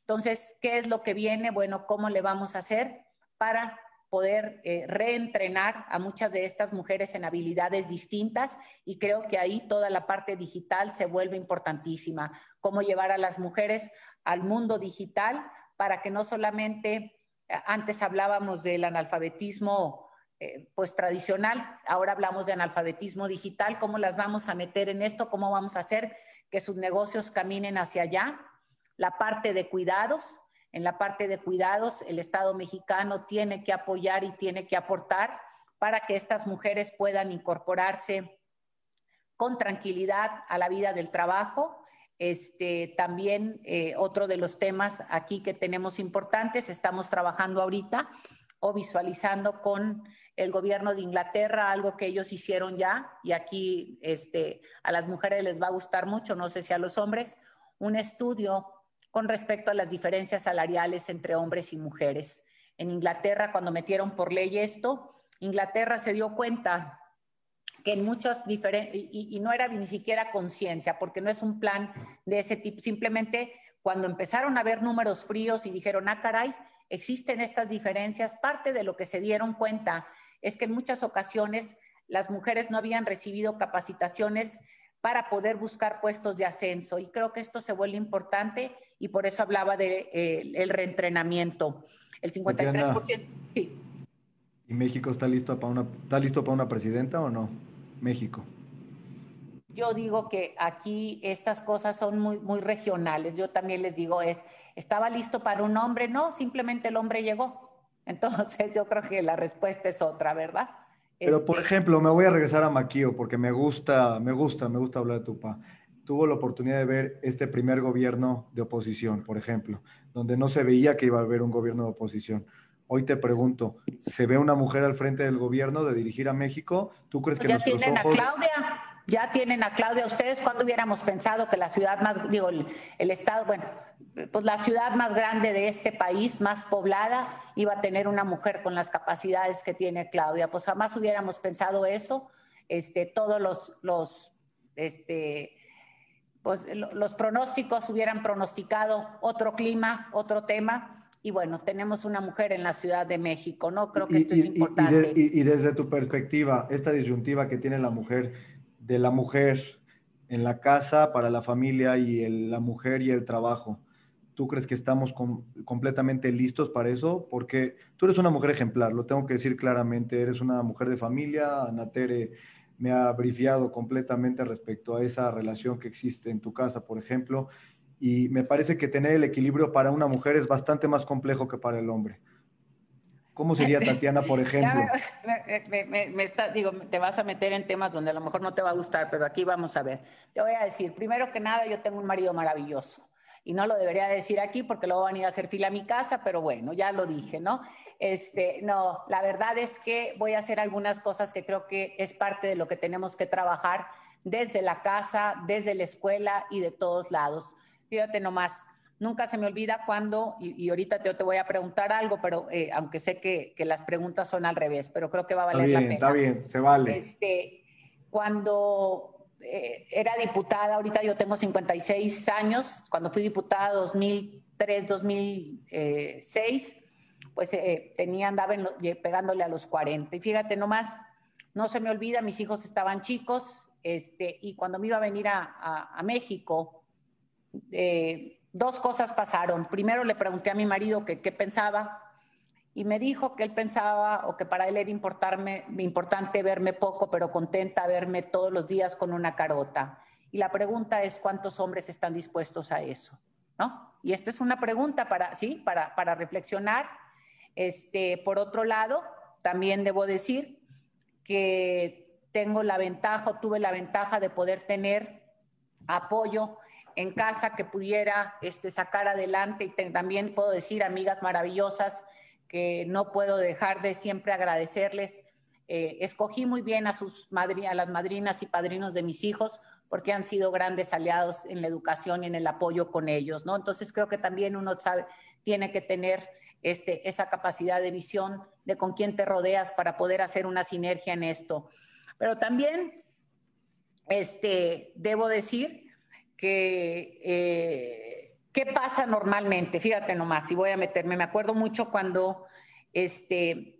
Entonces, ¿qué es lo que viene? Bueno, ¿cómo le vamos a hacer para poder eh, reentrenar a muchas de estas mujeres en habilidades distintas y creo que ahí toda la parte digital se vuelve importantísima. Cómo llevar a las mujeres al mundo digital para que no solamente, eh, antes hablábamos del analfabetismo eh, pues tradicional, ahora hablamos de analfabetismo digital, cómo las vamos a meter en esto, cómo vamos a hacer que sus negocios caminen hacia allá. La parte de cuidados, en la parte de cuidados, el Estado mexicano tiene que apoyar y tiene que aportar para que estas mujeres puedan incorporarse con tranquilidad a la vida del trabajo. Este, también eh, otro de los temas aquí que tenemos importantes, estamos trabajando ahorita o visualizando con el gobierno de Inglaterra, algo que ellos hicieron ya, y aquí este, a las mujeres les va a gustar mucho, no sé si a los hombres, un estudio con respecto a las diferencias salariales entre hombres y mujeres. En Inglaterra, cuando metieron por ley esto, Inglaterra se dio cuenta que en muchos diferentes, y, y, no era ni siquiera conciencia, porque no es un plan de ese tipo, simplemente cuando empezaron a ver números fríos y dijeron, ah, caray, existen estas diferencias, parte de lo que se dieron cuenta es que en muchas ocasiones las mujeres no habían recibido capacitaciones para poder buscar puestos de ascenso. Y creo que esto se vuelve importante y por eso hablaba del de, eh, reentrenamiento. El 53%. Sí. ¿Y México está listo, para una, está listo para una presidenta o no? México. Yo digo que aquí estas cosas son muy, muy regionales. Yo también les digo es, ¿estaba listo para un hombre? No, simplemente el hombre llegó. Entonces yo creo que la respuesta es otra, ¿verdad? Pero por este ejemplo, me voy a regresar a Maquio porque me gusta, me gusta, me gusta hablar de tu pa. Tuvo la oportunidad de ver este primer gobierno de oposición, por ejemplo, donde no se veía que iba a haber un gobierno de oposición. Hoy te pregunto, ¿se ve una mujer al frente del gobierno de dirigir a México? ¿Tú crees pues que ya tienen a Claudia, ya tienen a Claudia. ¿Ustedes cuándo hubiéramos pensado que la ciudad más, digo, el estado, bueno, pues la ciudad más grande de este país, más poblada, iba a tener una mujer con las capacidades que tiene Claudia. Pues jamás hubiéramos pensado eso. Este, todos los, los, este, pues, los pronósticos hubieran pronosticado otro clima, otro tema. Y bueno, tenemos una mujer en la Ciudad de México, ¿no? Creo que esto es importante. Y, y desde tu perspectiva, esta disyuntiva que tiene la mujer, de la mujer en la casa, para la familia y la mujer y el trabajo ¿Tú crees que estamos completamente listos para eso? Porque tú eres una mujer ejemplar, lo tengo que decir claramente, eres una mujer de familia, Ana Tere me ha brifiado completamente respecto a esa relación que existe en tu casa, por ejemplo, y me parece que tener el equilibrio para una mujer es bastante más complejo que para el hombre. ¿Cómo sería Tatiana, por ejemplo? me, está, digo, te vas a meter en temas donde a lo mejor no te va a gustar, pero aquí vamos a ver. Te voy a decir, primero que nada, yo tengo un marido maravilloso y no lo debería decir aquí porque luego van a ir a hacer fila a mi casa, pero bueno, ya lo dije, ¿no? Este, no, la verdad es que voy a hacer algunas cosas que creo que es parte de lo que tenemos que trabajar desde la casa, desde la escuela y de todos lados. Fíjate nomás, nunca se me olvida cuando, y, ahorita te, te, voy a preguntar algo, pero eh, aunque sé que, que, las preguntas son al revés, pero creo que va a valer la pena. Está bien, se vale. Este, cuando eh, era diputada, ahorita yo tengo 56 años, cuando fui diputada 2003, 2006, pues eh, tenía, andaba pegándole a los 40. Y fíjate nomás, no se me olvida, mis hijos estaban chicos, este, y cuando me iba a venir a, a, México, eh, dos cosas pasaron. Primero le pregunté a mi marido qué pensaba, y me dijo que él pensaba o que para él era importante verme poco, pero contenta verme todos los días con una carota. Y la pregunta es, ¿cuántos hombres están dispuestos a eso? ¿No? Y esta es una pregunta para, ¿sí? para, para reflexionar. Este, por otro lado, también debo decir que tengo la ventaja, tuve la ventaja de poder tener apoyo en casa que pudiera este, sacar adelante y también puedo decir amigas maravillosas que no puedo dejar de siempre agradecerles. Eh, escogí muy bien a, sus a las madrinas y padrinos de mis hijos porque han sido grandes aliados en la educación y en el apoyo con ellos, ¿no? Entonces creo que también uno sabe, tiene que tener este, esa capacidad de visión de con quién te rodeas para poder hacer una sinergia en esto. Pero también este, debo decir que eh, ¿Qué pasa normalmente? Fíjate nomás, si voy a meterme, me acuerdo mucho cuando este,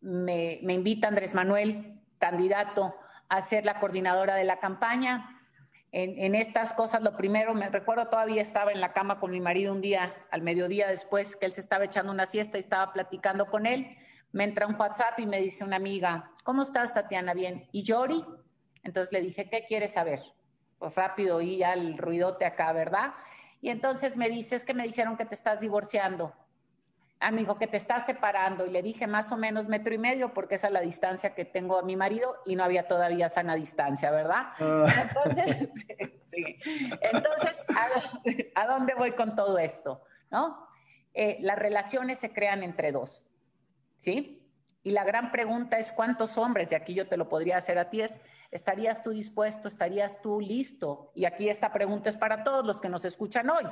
me, invita Andrés Manuel, candidato, a ser la coordinadora de la campaña. En, estas cosas, lo primero, me recuerdo todavía estaba en la cama con mi marido un día, al mediodía después, que él se estaba echando una siesta y estaba platicando con él. Me entra un WhatsApp y me dice una amiga, ¿cómo estás, Tatiana? Bien. ¿Y Yori? Entonces le dije, ¿qué quieres saber? Pues rápido y ya el ruidote acá, ¿verdad? Y entonces me dice, es que me dijeron que te estás divorciando. Amigo, ah, que te estás separando. Y le dije más o menos metro y medio, porque esa es la distancia que tengo a mi marido y no había todavía sana distancia, ¿verdad? Ah. Entonces, sí, Entonces ¿a, dónde voy con todo esto? ¿No? Eh, las relaciones se crean entre dos, ¿sí? Y la gran pregunta es cuántos hombres, de aquí yo te lo podría hacer a ti, es ¿Estarías tú dispuesto? ¿Estarías tú listo? Y aquí esta pregunta es para todos los que nos escuchan hoy.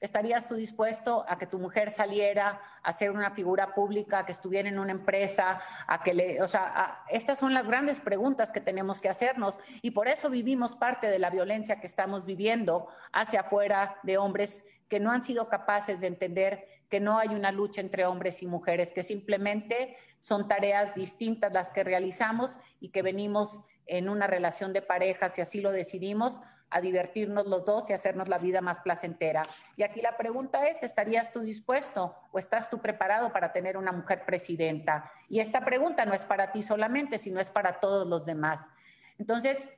¿Estarías tú dispuesto a que tu mujer saliera a ser una figura pública, que estuviera en una empresa, a que le, o sea, estas son las grandes preguntas que tenemos que hacernos y por eso vivimos parte de la violencia que estamos viviendo hacia afuera de hombres que no han sido capaces de entender que no hay una lucha entre hombres y mujeres, que simplemente son tareas distintas las que realizamos y que venimos en una relación de pareja, si así lo decidimos, a divertirnos los dos y hacernos la vida más placentera. Y aquí la pregunta es, ¿estarías tú dispuesto o estás tú preparado para tener una mujer presidenta? Y esta pregunta no es para ti solamente, sino es para todos los demás. Entonces,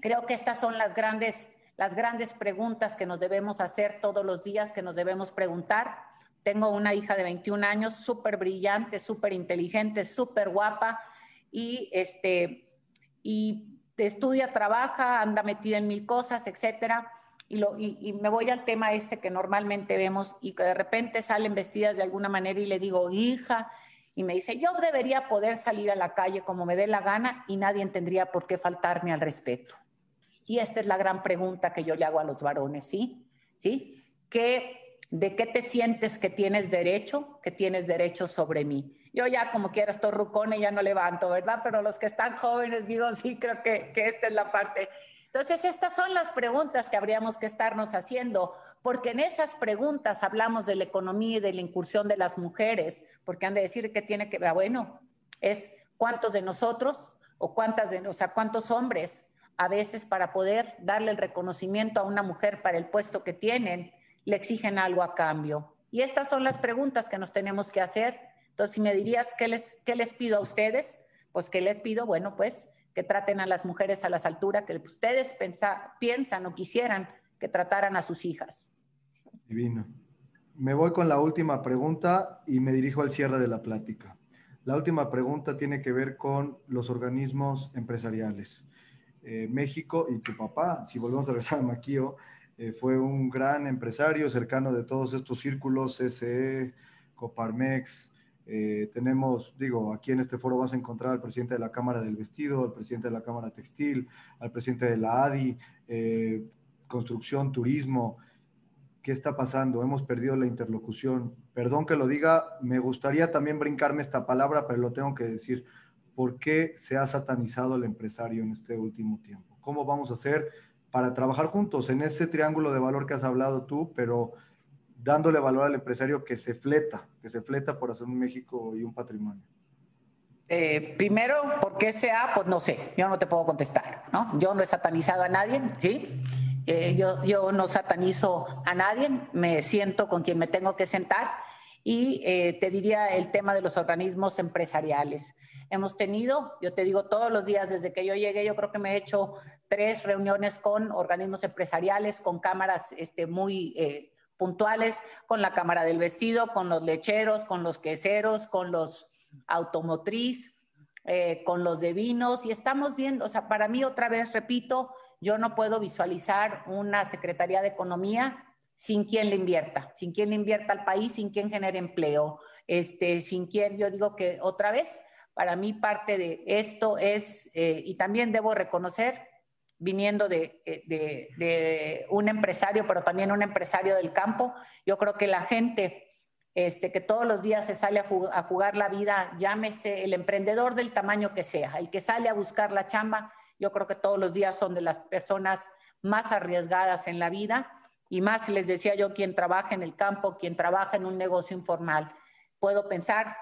creo que estas son las grandes, las grandes preguntas que nos debemos hacer todos los días, que nos debemos preguntar. Tengo una hija de 21 años, súper brillante, súper inteligente, súper guapa y este, y estudia, trabaja, anda metida en mil cosas, etcétera. Y, lo, y, me voy al tema este que normalmente vemos y que de repente salen vestidas de alguna manera y le digo, hija, y me dice, yo debería poder salir a la calle como me dé la gana y nadie tendría por qué faltarme al respeto. Y esta es la gran pregunta que yo le hago a los varones, ¿sí? ¿Sí? ¿Qué, ¿De qué te sientes que tienes derecho, que tienes derecho sobre mí? Yo ya como quiera estoy rucona y ya no levanto, ¿verdad? Pero los que están jóvenes, digo, sí, creo que, que esta es la parte. Entonces, estas son las preguntas que habríamos que estarnos haciendo, porque en esas preguntas hablamos de la economía y de la incursión de las mujeres, porque han de decir que tiene que, bueno, es cuántos de nosotros o cuántas de, o sea, cuántos hombres a veces para poder darle el reconocimiento a una mujer para el puesto que tienen, le exigen algo a cambio. Y estas son las preguntas que nos tenemos que hacer. Entonces, si me dirías, ¿qué les, qué les pido a ustedes? Pues, ¿qué les pido? Bueno, pues que traten a las mujeres a las alturas que ustedes piensan o quisieran que trataran a sus hijas. Divino. Me voy con la última pregunta y me dirijo al cierre de la plática. La última pregunta tiene que ver con los organismos empresariales. Eh, México y tu papá, si volvemos a regresar a Maquio, eh, fue un gran empresario cercano de todos estos círculos, CCE, Coparmex. Eh, tenemos, digo, aquí en este foro vas a encontrar al presidente de la Cámara del Vestido, al presidente de la Cámara Textil, al presidente de la ADI, construcción, turismo. ¿Qué está pasando? Hemos perdido la interlocución. Perdón que lo diga, me gustaría también brincarme esta palabra, pero lo tengo que decir. ¿Por qué se ha satanizado el empresario en este último tiempo? ¿Cómo vamos a hacer para trabajar juntos en ese triángulo de valor que has hablado tú, pero dándole valor al empresario que se fleta, que se fleta por hacer un México y un patrimonio? Eh, primero, ¿por qué sea? Pues no sé, yo no te puedo contestar, ¿no? Yo no he satanizado a nadie, ¿sí? Eh, yo, yo no satanizo a nadie, me siento con quien me tengo que sentar y eh, te diría el tema de los organismos empresariales. Hemos tenido, yo te digo, todos los días desde que yo llegué, yo creo que me he hecho tres reuniones con organismos empresariales, con cámaras este, muy puntuales, con la Cámara del Vestido, con los lecheros, con los queseros, con los automotriz, con los de vinos, y estamos viendo, o sea, para mí otra vez, repito, yo no puedo visualizar una Secretaría de Economía sin quien le invierta, sin quien le invierta al país, sin quien genere empleo, este, sin quien, yo digo que otra vez, para mí parte de esto es, eh, y también debo reconocer, viniendo de, eh, de, un empresario, pero también un empresario del campo, yo creo que la gente este, que todos los días se sale a, a jugar la vida, llámese el emprendedor del tamaño que sea, el que sale a buscar la chamba, yo creo que todos los días son de las personas más arriesgadas en la vida y más, les decía yo, quien trabaja en el campo, quien trabaja en un negocio informal. Puedo pensar,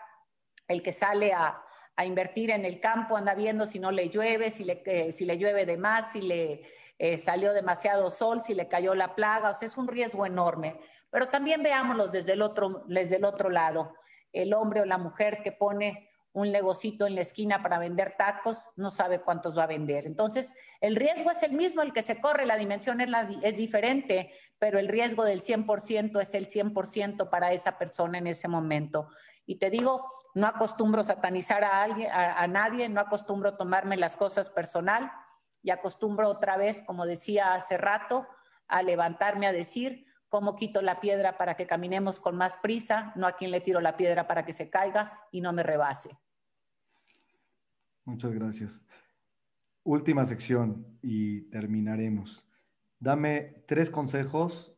el que sale a, invertir en el campo anda viendo si no le llueve, si le, eh, si le llueve de más, si le eh, salió demasiado sol, si le cayó la plaga, o sea, es un riesgo enorme. Pero también veámoslo desde el otro, desde el otro lado. El hombre o la mujer que pone un negocito en la esquina para vender tacos, no sabe cuántos va a vender. Entonces, el riesgo es el mismo, el que se corre, la dimensión es, es diferente, pero el riesgo del 100% es el 100% para esa persona en ese momento. Y te digo, no acostumbro satanizar a, alguien, a, nadie, no acostumbro tomarme las cosas personal y acostumbro otra vez, como decía hace rato, a levantarme a decir, cómo quito la piedra para que caminemos con más prisa, no a quien le tiro la piedra para que se caiga y no me rebase. Muchas gracias. Última sección y terminaremos. Dame tres consejos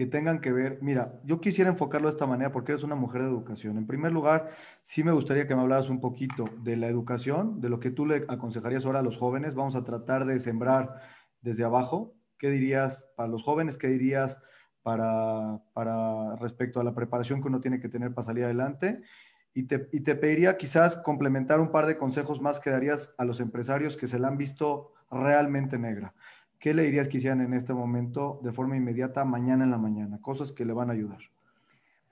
que tengan que ver. Mira, yo quisiera enfocarlo de esta manera porque eres una mujer de educación. En primer lugar, sí me gustaría que me hablaras un poquito de la educación, de lo que tú le aconsejarías ahora a los jóvenes. Vamos a tratar de sembrar desde abajo. ¿Qué dirías para los jóvenes? ¿Qué dirías para, para respecto a la preparación que uno tiene que tener para salir adelante. Y te, y te, pediría quizás complementar un par de consejos más que darías a los empresarios que se la han visto realmente negra. ¿Qué le dirías que hicieran en este momento de forma inmediata, mañana en la mañana? Cosas que le van a ayudar.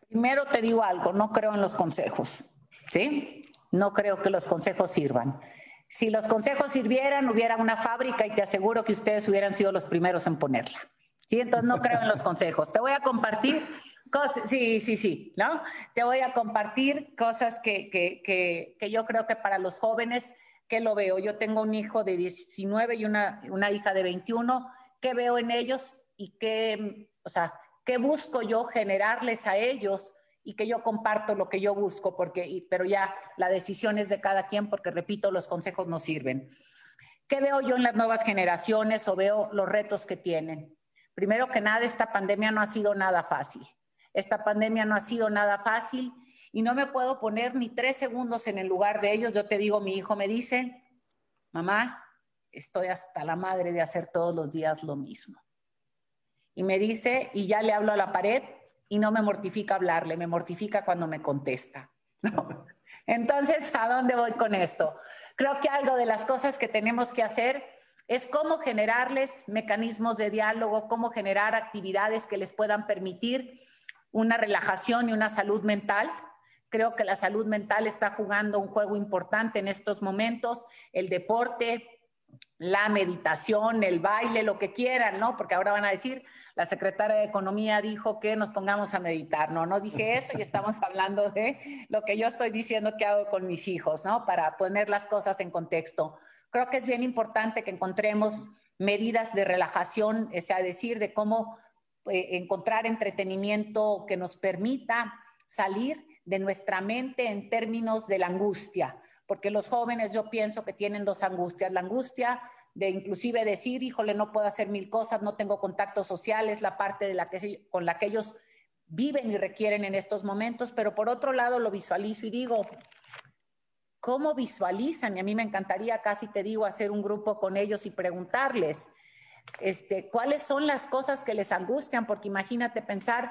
Primero te digo algo, no creo en los consejos, ¿sí? No creo que los consejos sirvan. Si los consejos sirvieran, hubiera una fábrica y te aseguro que ustedes hubieran sido los primeros en ponerla. ¿sí? Entonces no creo en los consejos. Te voy a compartir cosas, sí, sí, sí, ¿no? Te voy a compartir cosas que, que, que, que yo creo que para los jóvenes, que lo veo? Yo tengo un hijo de 19 y una, una hija de 21, ¿qué veo en ellos y qué, o sea, qué busco yo generarles a ellos? y que yo comparto lo que yo busco, porque, pero ya la decisión es de cada quien, porque repito, los consejos no sirven. ¿Qué veo yo en las nuevas generaciones o veo los retos que tienen? Primero que nada, esta pandemia no ha sido nada fácil. Esta pandemia no ha sido nada fácil y no me puedo poner ni tres segundos en el lugar de ellos. Yo te digo, mi hijo me dice, mamá, estoy hasta la madre de hacer todos los días lo mismo. Y me dice, y ya le hablo a la pared y no me mortifica hablarle, me mortifica cuando me contesta. Entonces, ¿a dónde voy con esto? Creo que algo de las cosas que tenemos que hacer es cómo generarles mecanismos de diálogo, cómo generar actividades que les puedan permitir una relajación y una salud mental. Creo que la salud mental está jugando un juego importante en estos momentos, el deporte, la meditación, el baile, lo que quieran, ¿no? Porque ahora van a decir, la secretaria de Economía dijo que nos pongamos a meditar. No, no dije eso y estamos hablando de lo que yo estoy diciendo que hago con mis hijos, ¿no? Para poner las cosas en contexto. Creo que es bien importante que encontremos medidas de relajación, es decir, de cómo eh, encontrar entretenimiento que nos permita salir de nuestra mente en términos de la angustia, porque los jóvenes yo pienso que tienen dos angustias, la angustia de inclusive decir, híjole, no puedo hacer mil cosas, no tengo contactos sociales, la parte de la que, con la que ellos viven y requieren en estos momentos, pero por otro lado lo visualizo y digo, cómo visualizan, y a mí me encantaría, casi te digo, hacer un grupo con ellos y preguntarles, este, cuáles son las cosas que les angustian, porque imagínate pensar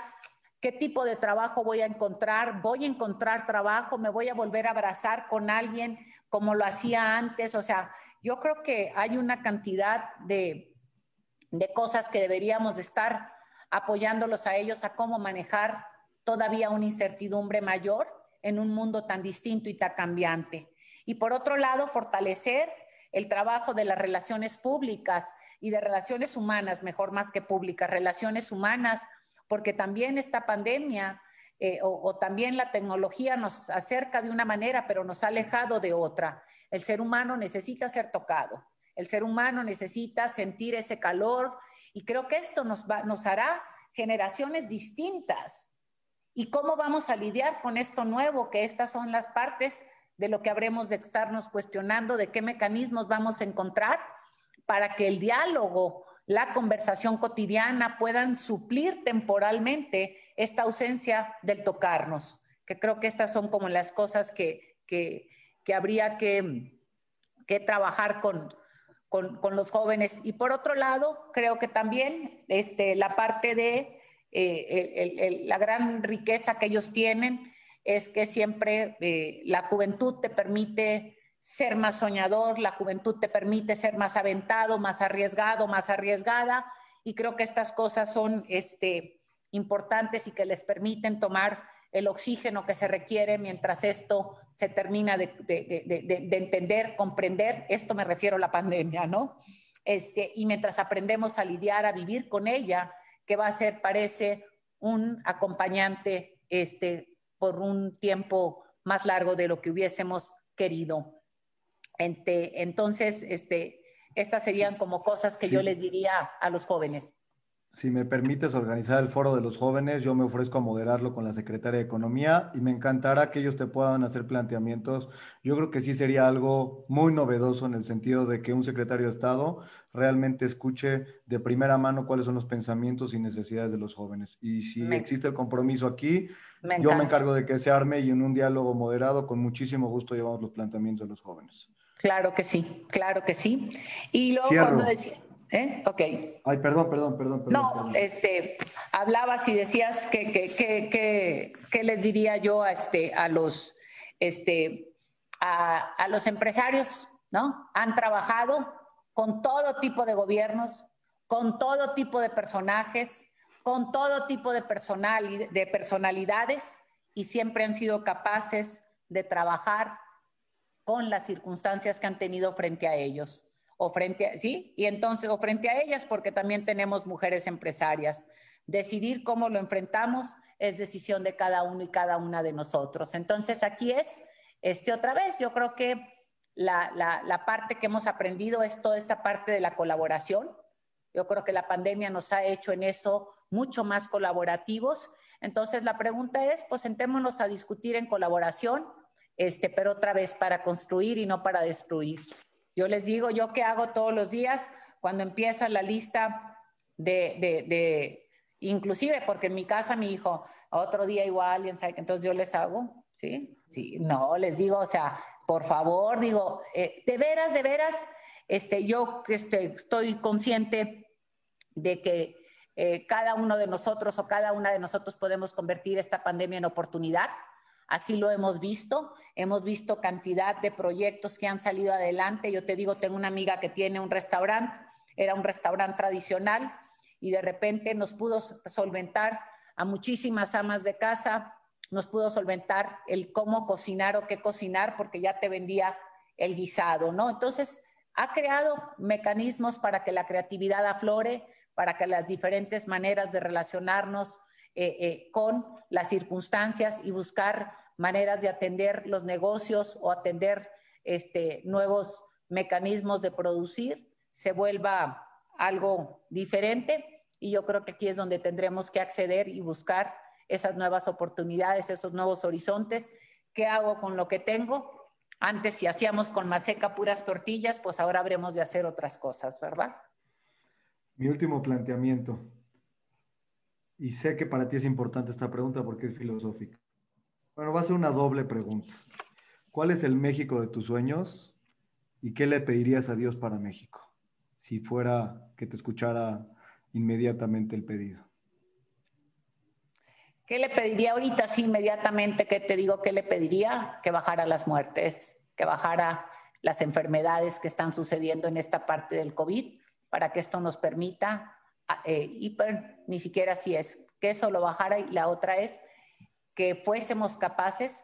qué tipo de trabajo voy a encontrar, voy a encontrar trabajo, me voy a volver a abrazar con alguien como lo hacía antes, o sea, yo creo que hay una cantidad de, de cosas que deberíamos estar apoyándolos a ellos a cómo manejar todavía una incertidumbre mayor en un mundo tan distinto y tan cambiante. Y por otro lado, fortalecer el trabajo de las relaciones públicas y de relaciones humanas, mejor más que públicas, relaciones humanas, porque también esta pandemia eh, o, también la tecnología nos acerca de una manera, pero nos ha alejado de otra. El ser humano necesita ser tocado, el ser humano necesita sentir ese calor y creo que esto nos, nos hará generaciones distintas ¿Y cómo vamos a lidiar con esto nuevo? Que estas son las partes de lo que habremos de estarnos cuestionando, de qué mecanismos vamos a encontrar para que el diálogo, la conversación cotidiana puedan suplir temporalmente esta ausencia del tocarnos, que creo que estas son como las cosas que, que, habría que, que trabajar con, con, con, los jóvenes. Y por otro lado, creo que también este, la parte de eh, la gran riqueza que ellos tienen es que siempre eh, la juventud te permite ser más soñador, la juventud te permite ser más aventado, más arriesgado, más arriesgada, y creo que estas cosas son este, importantes y que les permiten tomar el oxígeno que se requiere mientras esto se termina de, entender, comprender, esto me refiero a la pandemia, ¿no? Este, y mientras aprendemos a lidiar, a vivir con ella, que va a ser, parece, un acompañante este, por un tiempo más largo de lo que hubiésemos querido. Este, entonces, este, estas serían como cosas que yo les diría a los jóvenes. Si me permites organizar el foro de los jóvenes, yo me ofrezco a moderarlo con la secretaria de Economía y me encantará que ellos te puedan hacer planteamientos. Yo creo que sí sería algo muy novedoso en el sentido de que un secretario de Estado realmente escuche de primera mano cuáles son los pensamientos y necesidades de los jóvenes. Y si existe el compromiso aquí, yo me encargo de que se arme y en un diálogo moderado, con muchísimo gusto llevamos los planteamientos de los jóvenes. Claro que sí, claro que sí. Y luego cuando decía... ¿Eh? Ok. Ay, perdón, perdón, perdón. no, este, hablabas y decías que, que, les diría yo a, este, a, los, este, a, los empresarios, ¿no? Han trabajado con todo tipo de gobiernos, con todo tipo de personajes, con todo tipo de, personal, de personalidades y siempre han sido capaces de trabajar con las circunstancias que han tenido frente a ellos o frente a, ¿sí? Y entonces, o frente a ellas, porque también tenemos mujeres empresarias. Decidir cómo lo enfrentamos es decisión de cada uno y cada una de nosotros. Entonces, aquí es, este, otra vez, yo creo que la, la, parte que hemos aprendido es toda esta parte de la colaboración. Yo creo que la pandemia nos ha hecho en eso mucho más colaborativos. Entonces, la pregunta es, pues sentémonos a discutir en colaboración, este, pero otra vez para construir y no para destruir. Yo les digo, yo qué hago todos los días cuando empieza la lista de, de, de, inclusive porque en mi casa mi hijo, otro día igual, entonces yo les hago, ¿sí? Sí, no, les digo, o sea, por favor, digo, eh, de veras, de veras, este, yo este, estoy consciente de que eh, cada uno de nosotros o cada una de nosotros podemos convertir esta pandemia en oportunidad. Así lo hemos visto. Hemos visto cantidad de proyectos que han salido adelante. Yo te digo, tengo una amiga que tiene un restaurante, era un restaurante tradicional y de repente nos pudo solventar a muchísimas amas de casa, nos pudo solventar el cómo cocinar o qué cocinar porque ya te vendía el guisado, ¿no? Entonces, ha creado mecanismos para que la creatividad aflore, para que las diferentes maneras de relacionarnos eh, eh, con las circunstancias y buscar maneras de atender los negocios o atender este, nuevos mecanismos de producir, se vuelva algo diferente. Y yo creo que aquí es donde tendremos que acceder y buscar esas nuevas oportunidades, esos nuevos horizontes. ¿Qué hago con lo que tengo? Antes si hacíamos con maseca puras tortillas, pues ahora habremos de hacer otras cosas, ¿verdad? Mi último planteamiento y sé que para ti es importante esta pregunta porque es filosófica. Bueno, va a ser una doble pregunta. ¿Cuál es el México de tus sueños y qué le pedirías a Dios para México? Si fuera que te escuchara inmediatamente el pedido. ¿Qué le pediría ahorita? Sí, inmediatamente, ¿qué te digo? ¿Qué le pediría? Que bajara las muertes, que bajara las enfermedades que están sucediendo en esta parte del COVID, para que esto nos permita eh, ni siquiera si es que eso lo bajara y la otra es que fuésemos capaces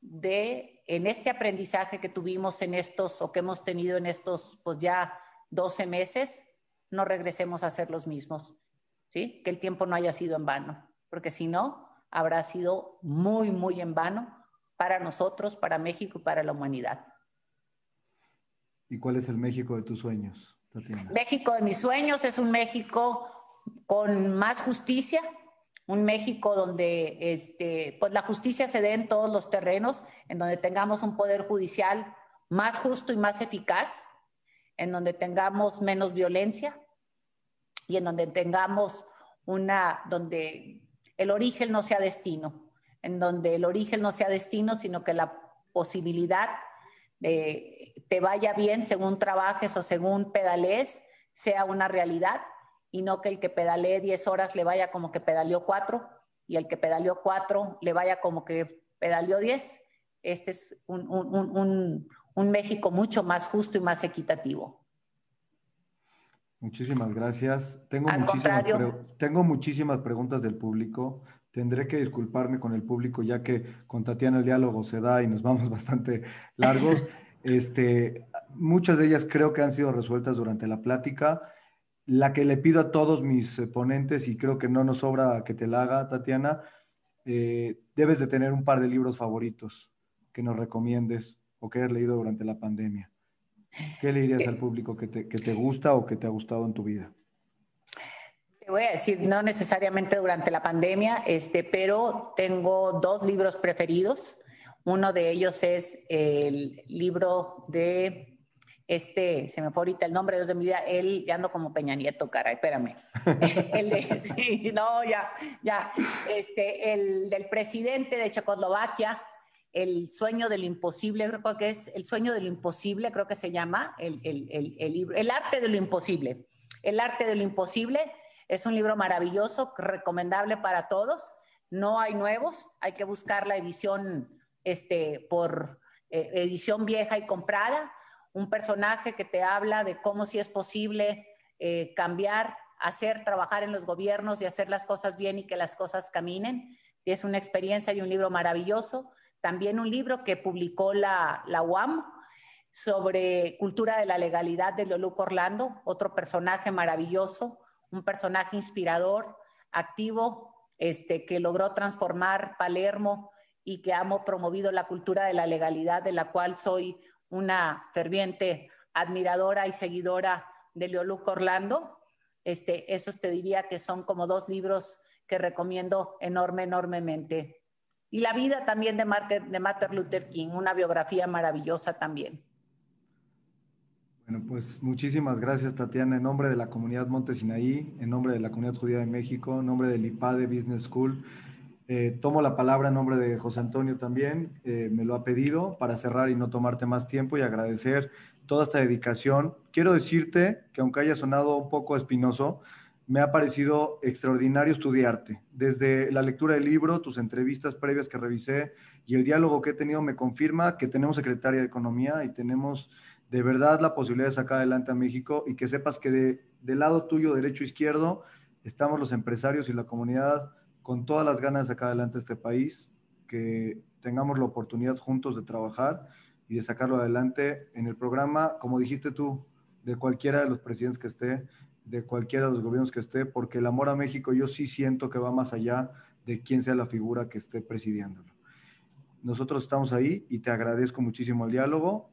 de, en este aprendizaje que tuvimos en estos o que hemos tenido en estos, pues ya 12 meses, no regresemos a ser los mismos, ¿sí? Que el tiempo no haya sido en vano, porque si no, habrá sido muy, muy en vano para nosotros, para México y para la humanidad. ¿Y cuál es el México de tus sueños? México de mis sueños es un México con más justicia, un México donde este, pues la justicia se dé en todos los terrenos, en donde tengamos un poder judicial más justo y más eficaz, en donde tengamos menos violencia y en donde tengamos una, donde el origen no sea destino, en donde el origen no sea destino, sino que la posibilidad de te vaya bien según trabajes o según pedales sea una realidad y no que el que pedalee 10 horas le vaya como que pedaleó 4 y el que pedaleó 4 le vaya como que pedaleó 10. Este es un, un, un, México mucho más justo y más equitativo. Muchísimas gracias. Tengo muchísimas, tengo muchísimas preguntas del público. Tendré que disculparme con el público ya que con Tatiana el diálogo se da y nos vamos bastante largos. Este, muchas de ellas creo que han sido resueltas durante la plática. La que le pido a todos mis ponentes, y creo que no nos sobra que te la haga, Tatiana, eh, debes de tener un par de libros favoritos que nos recomiendes o que hayas leído durante la pandemia. ¿Qué le dirías al público que te, que te gusta o que te ha gustado en tu vida? Te voy a decir, no necesariamente durante la pandemia, este, pero tengo dos libros preferidos. Uno de ellos es el libro de este, se me fue ahorita el nombre de mi vida, él, ya ando como Peña Nieto, caray, espérame. el de, sí, no, ya, ya, este, el del presidente de Checoslovaquia, el sueño del imposible, creo que es el sueño del imposible, creo que se llama, el, el, el, el libro, el arte de lo imposible. El arte de lo imposible es un libro maravilloso, recomendable para todos. No hay nuevos, hay que buscar la edición este, por eh, edición vieja y comprada. Un personaje que te habla de cómo si es posible eh, cambiar, hacer, trabajar en los gobiernos y hacer las cosas bien y que las cosas caminen. Es una experiencia y un libro maravilloso. También un libro que publicó la, la UAM sobre cultura de la legalidad de Leoluc Orlando, otro personaje maravilloso un personaje inspirador, activo, este, que logró transformar Palermo y que ha promovido la cultura de la legalidad, de la cual soy una ferviente admiradora y seguidora de Leoluco Orlando. Este, esos te diría que son como dos libros que recomiendo enorme, enormemente. Y la vida también de Martin, de Martin Luther King, una biografía maravillosa también. Bueno, pues muchísimas gracias, Tatiana, en nombre de la comunidad Montesinaí, en nombre de la comunidad judía de México, en nombre del IPADE Business School. Eh, tomo la palabra en nombre de José Antonio también, eh, me lo ha pedido para cerrar y no tomarte más tiempo y agradecer toda esta dedicación. Quiero decirte que aunque haya sonado un poco espinoso, me ha parecido extraordinario estudiarte. Desde la lectura del libro, tus entrevistas previas que revisé y el diálogo que he tenido me confirma que tenemos secretaria de Economía y tenemos de verdad la posibilidad de sacar adelante a México y que sepas que de, del lado tuyo, derecho izquierdo, estamos los empresarios y la comunidad con todas las ganas de sacar adelante este país, que tengamos la oportunidad juntos de trabajar y de sacarlo adelante en el programa, como dijiste tú, de cualquiera de los presidentes que esté, de cualquiera de los gobiernos que esté, porque el amor a México yo sí siento que va más allá de quién sea la figura que esté presidiéndolo. Nosotros estamos ahí y te agradezco muchísimo el diálogo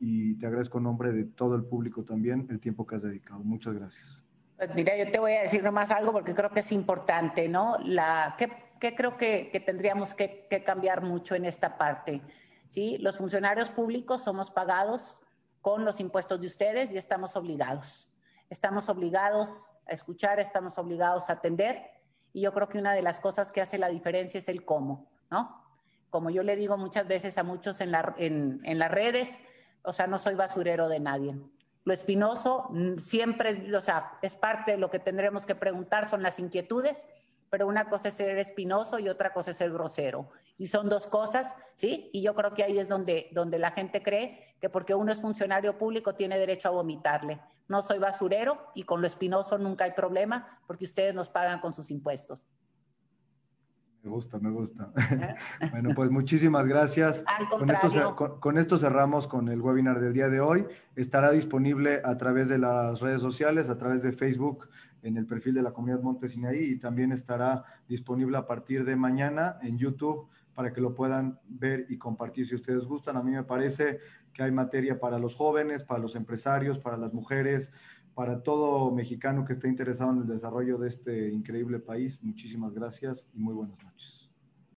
y te agradezco en nombre de todo el público también el tiempo que has dedicado. Muchas gracias. Pues mira, yo te voy a decir nomás algo porque creo que es importante, ¿no? La, ¿Qué, creo que, que tendríamos que, que, cambiar mucho en esta parte? ¿Sí? Los funcionarios públicos somos pagados con los impuestos de ustedes y estamos obligados estamos obligados a escuchar, estamos obligados a atender y yo creo que una de las cosas que hace la diferencia es el cómo, ¿no? Como yo le digo muchas veces a muchos en, en, las redes, o sea, no soy basurero de nadie. Lo espinoso mm, siempre es, o sea, es parte de lo que tendremos que preguntar, son las inquietudes pero una cosa es ser espinoso y otra cosa es ser grosero. Y son dos cosas, ¿sí? Y yo creo que ahí es donde, donde la gente cree que porque uno es funcionario público tiene derecho a vomitarle. No soy basurero y con lo espinoso nunca hay problema porque ustedes nos pagan con sus impuestos. Me gusta, me gusta. ¿Eh? bueno, pues muchísimas gracias. Con esto, con esto, cerramos con el webinar del día de hoy. Estará disponible a través de las redes sociales, a través de Facebook, en el perfil de la comunidad Montesinaí y también estará disponible a partir de mañana en YouTube para que lo puedan ver y compartir si ustedes gustan. A mí me parece que hay materia para los jóvenes, para los empresarios, para las mujeres, para todo mexicano que esté interesado en el desarrollo de este increíble país. Muchísimas gracias y muy buenas noches.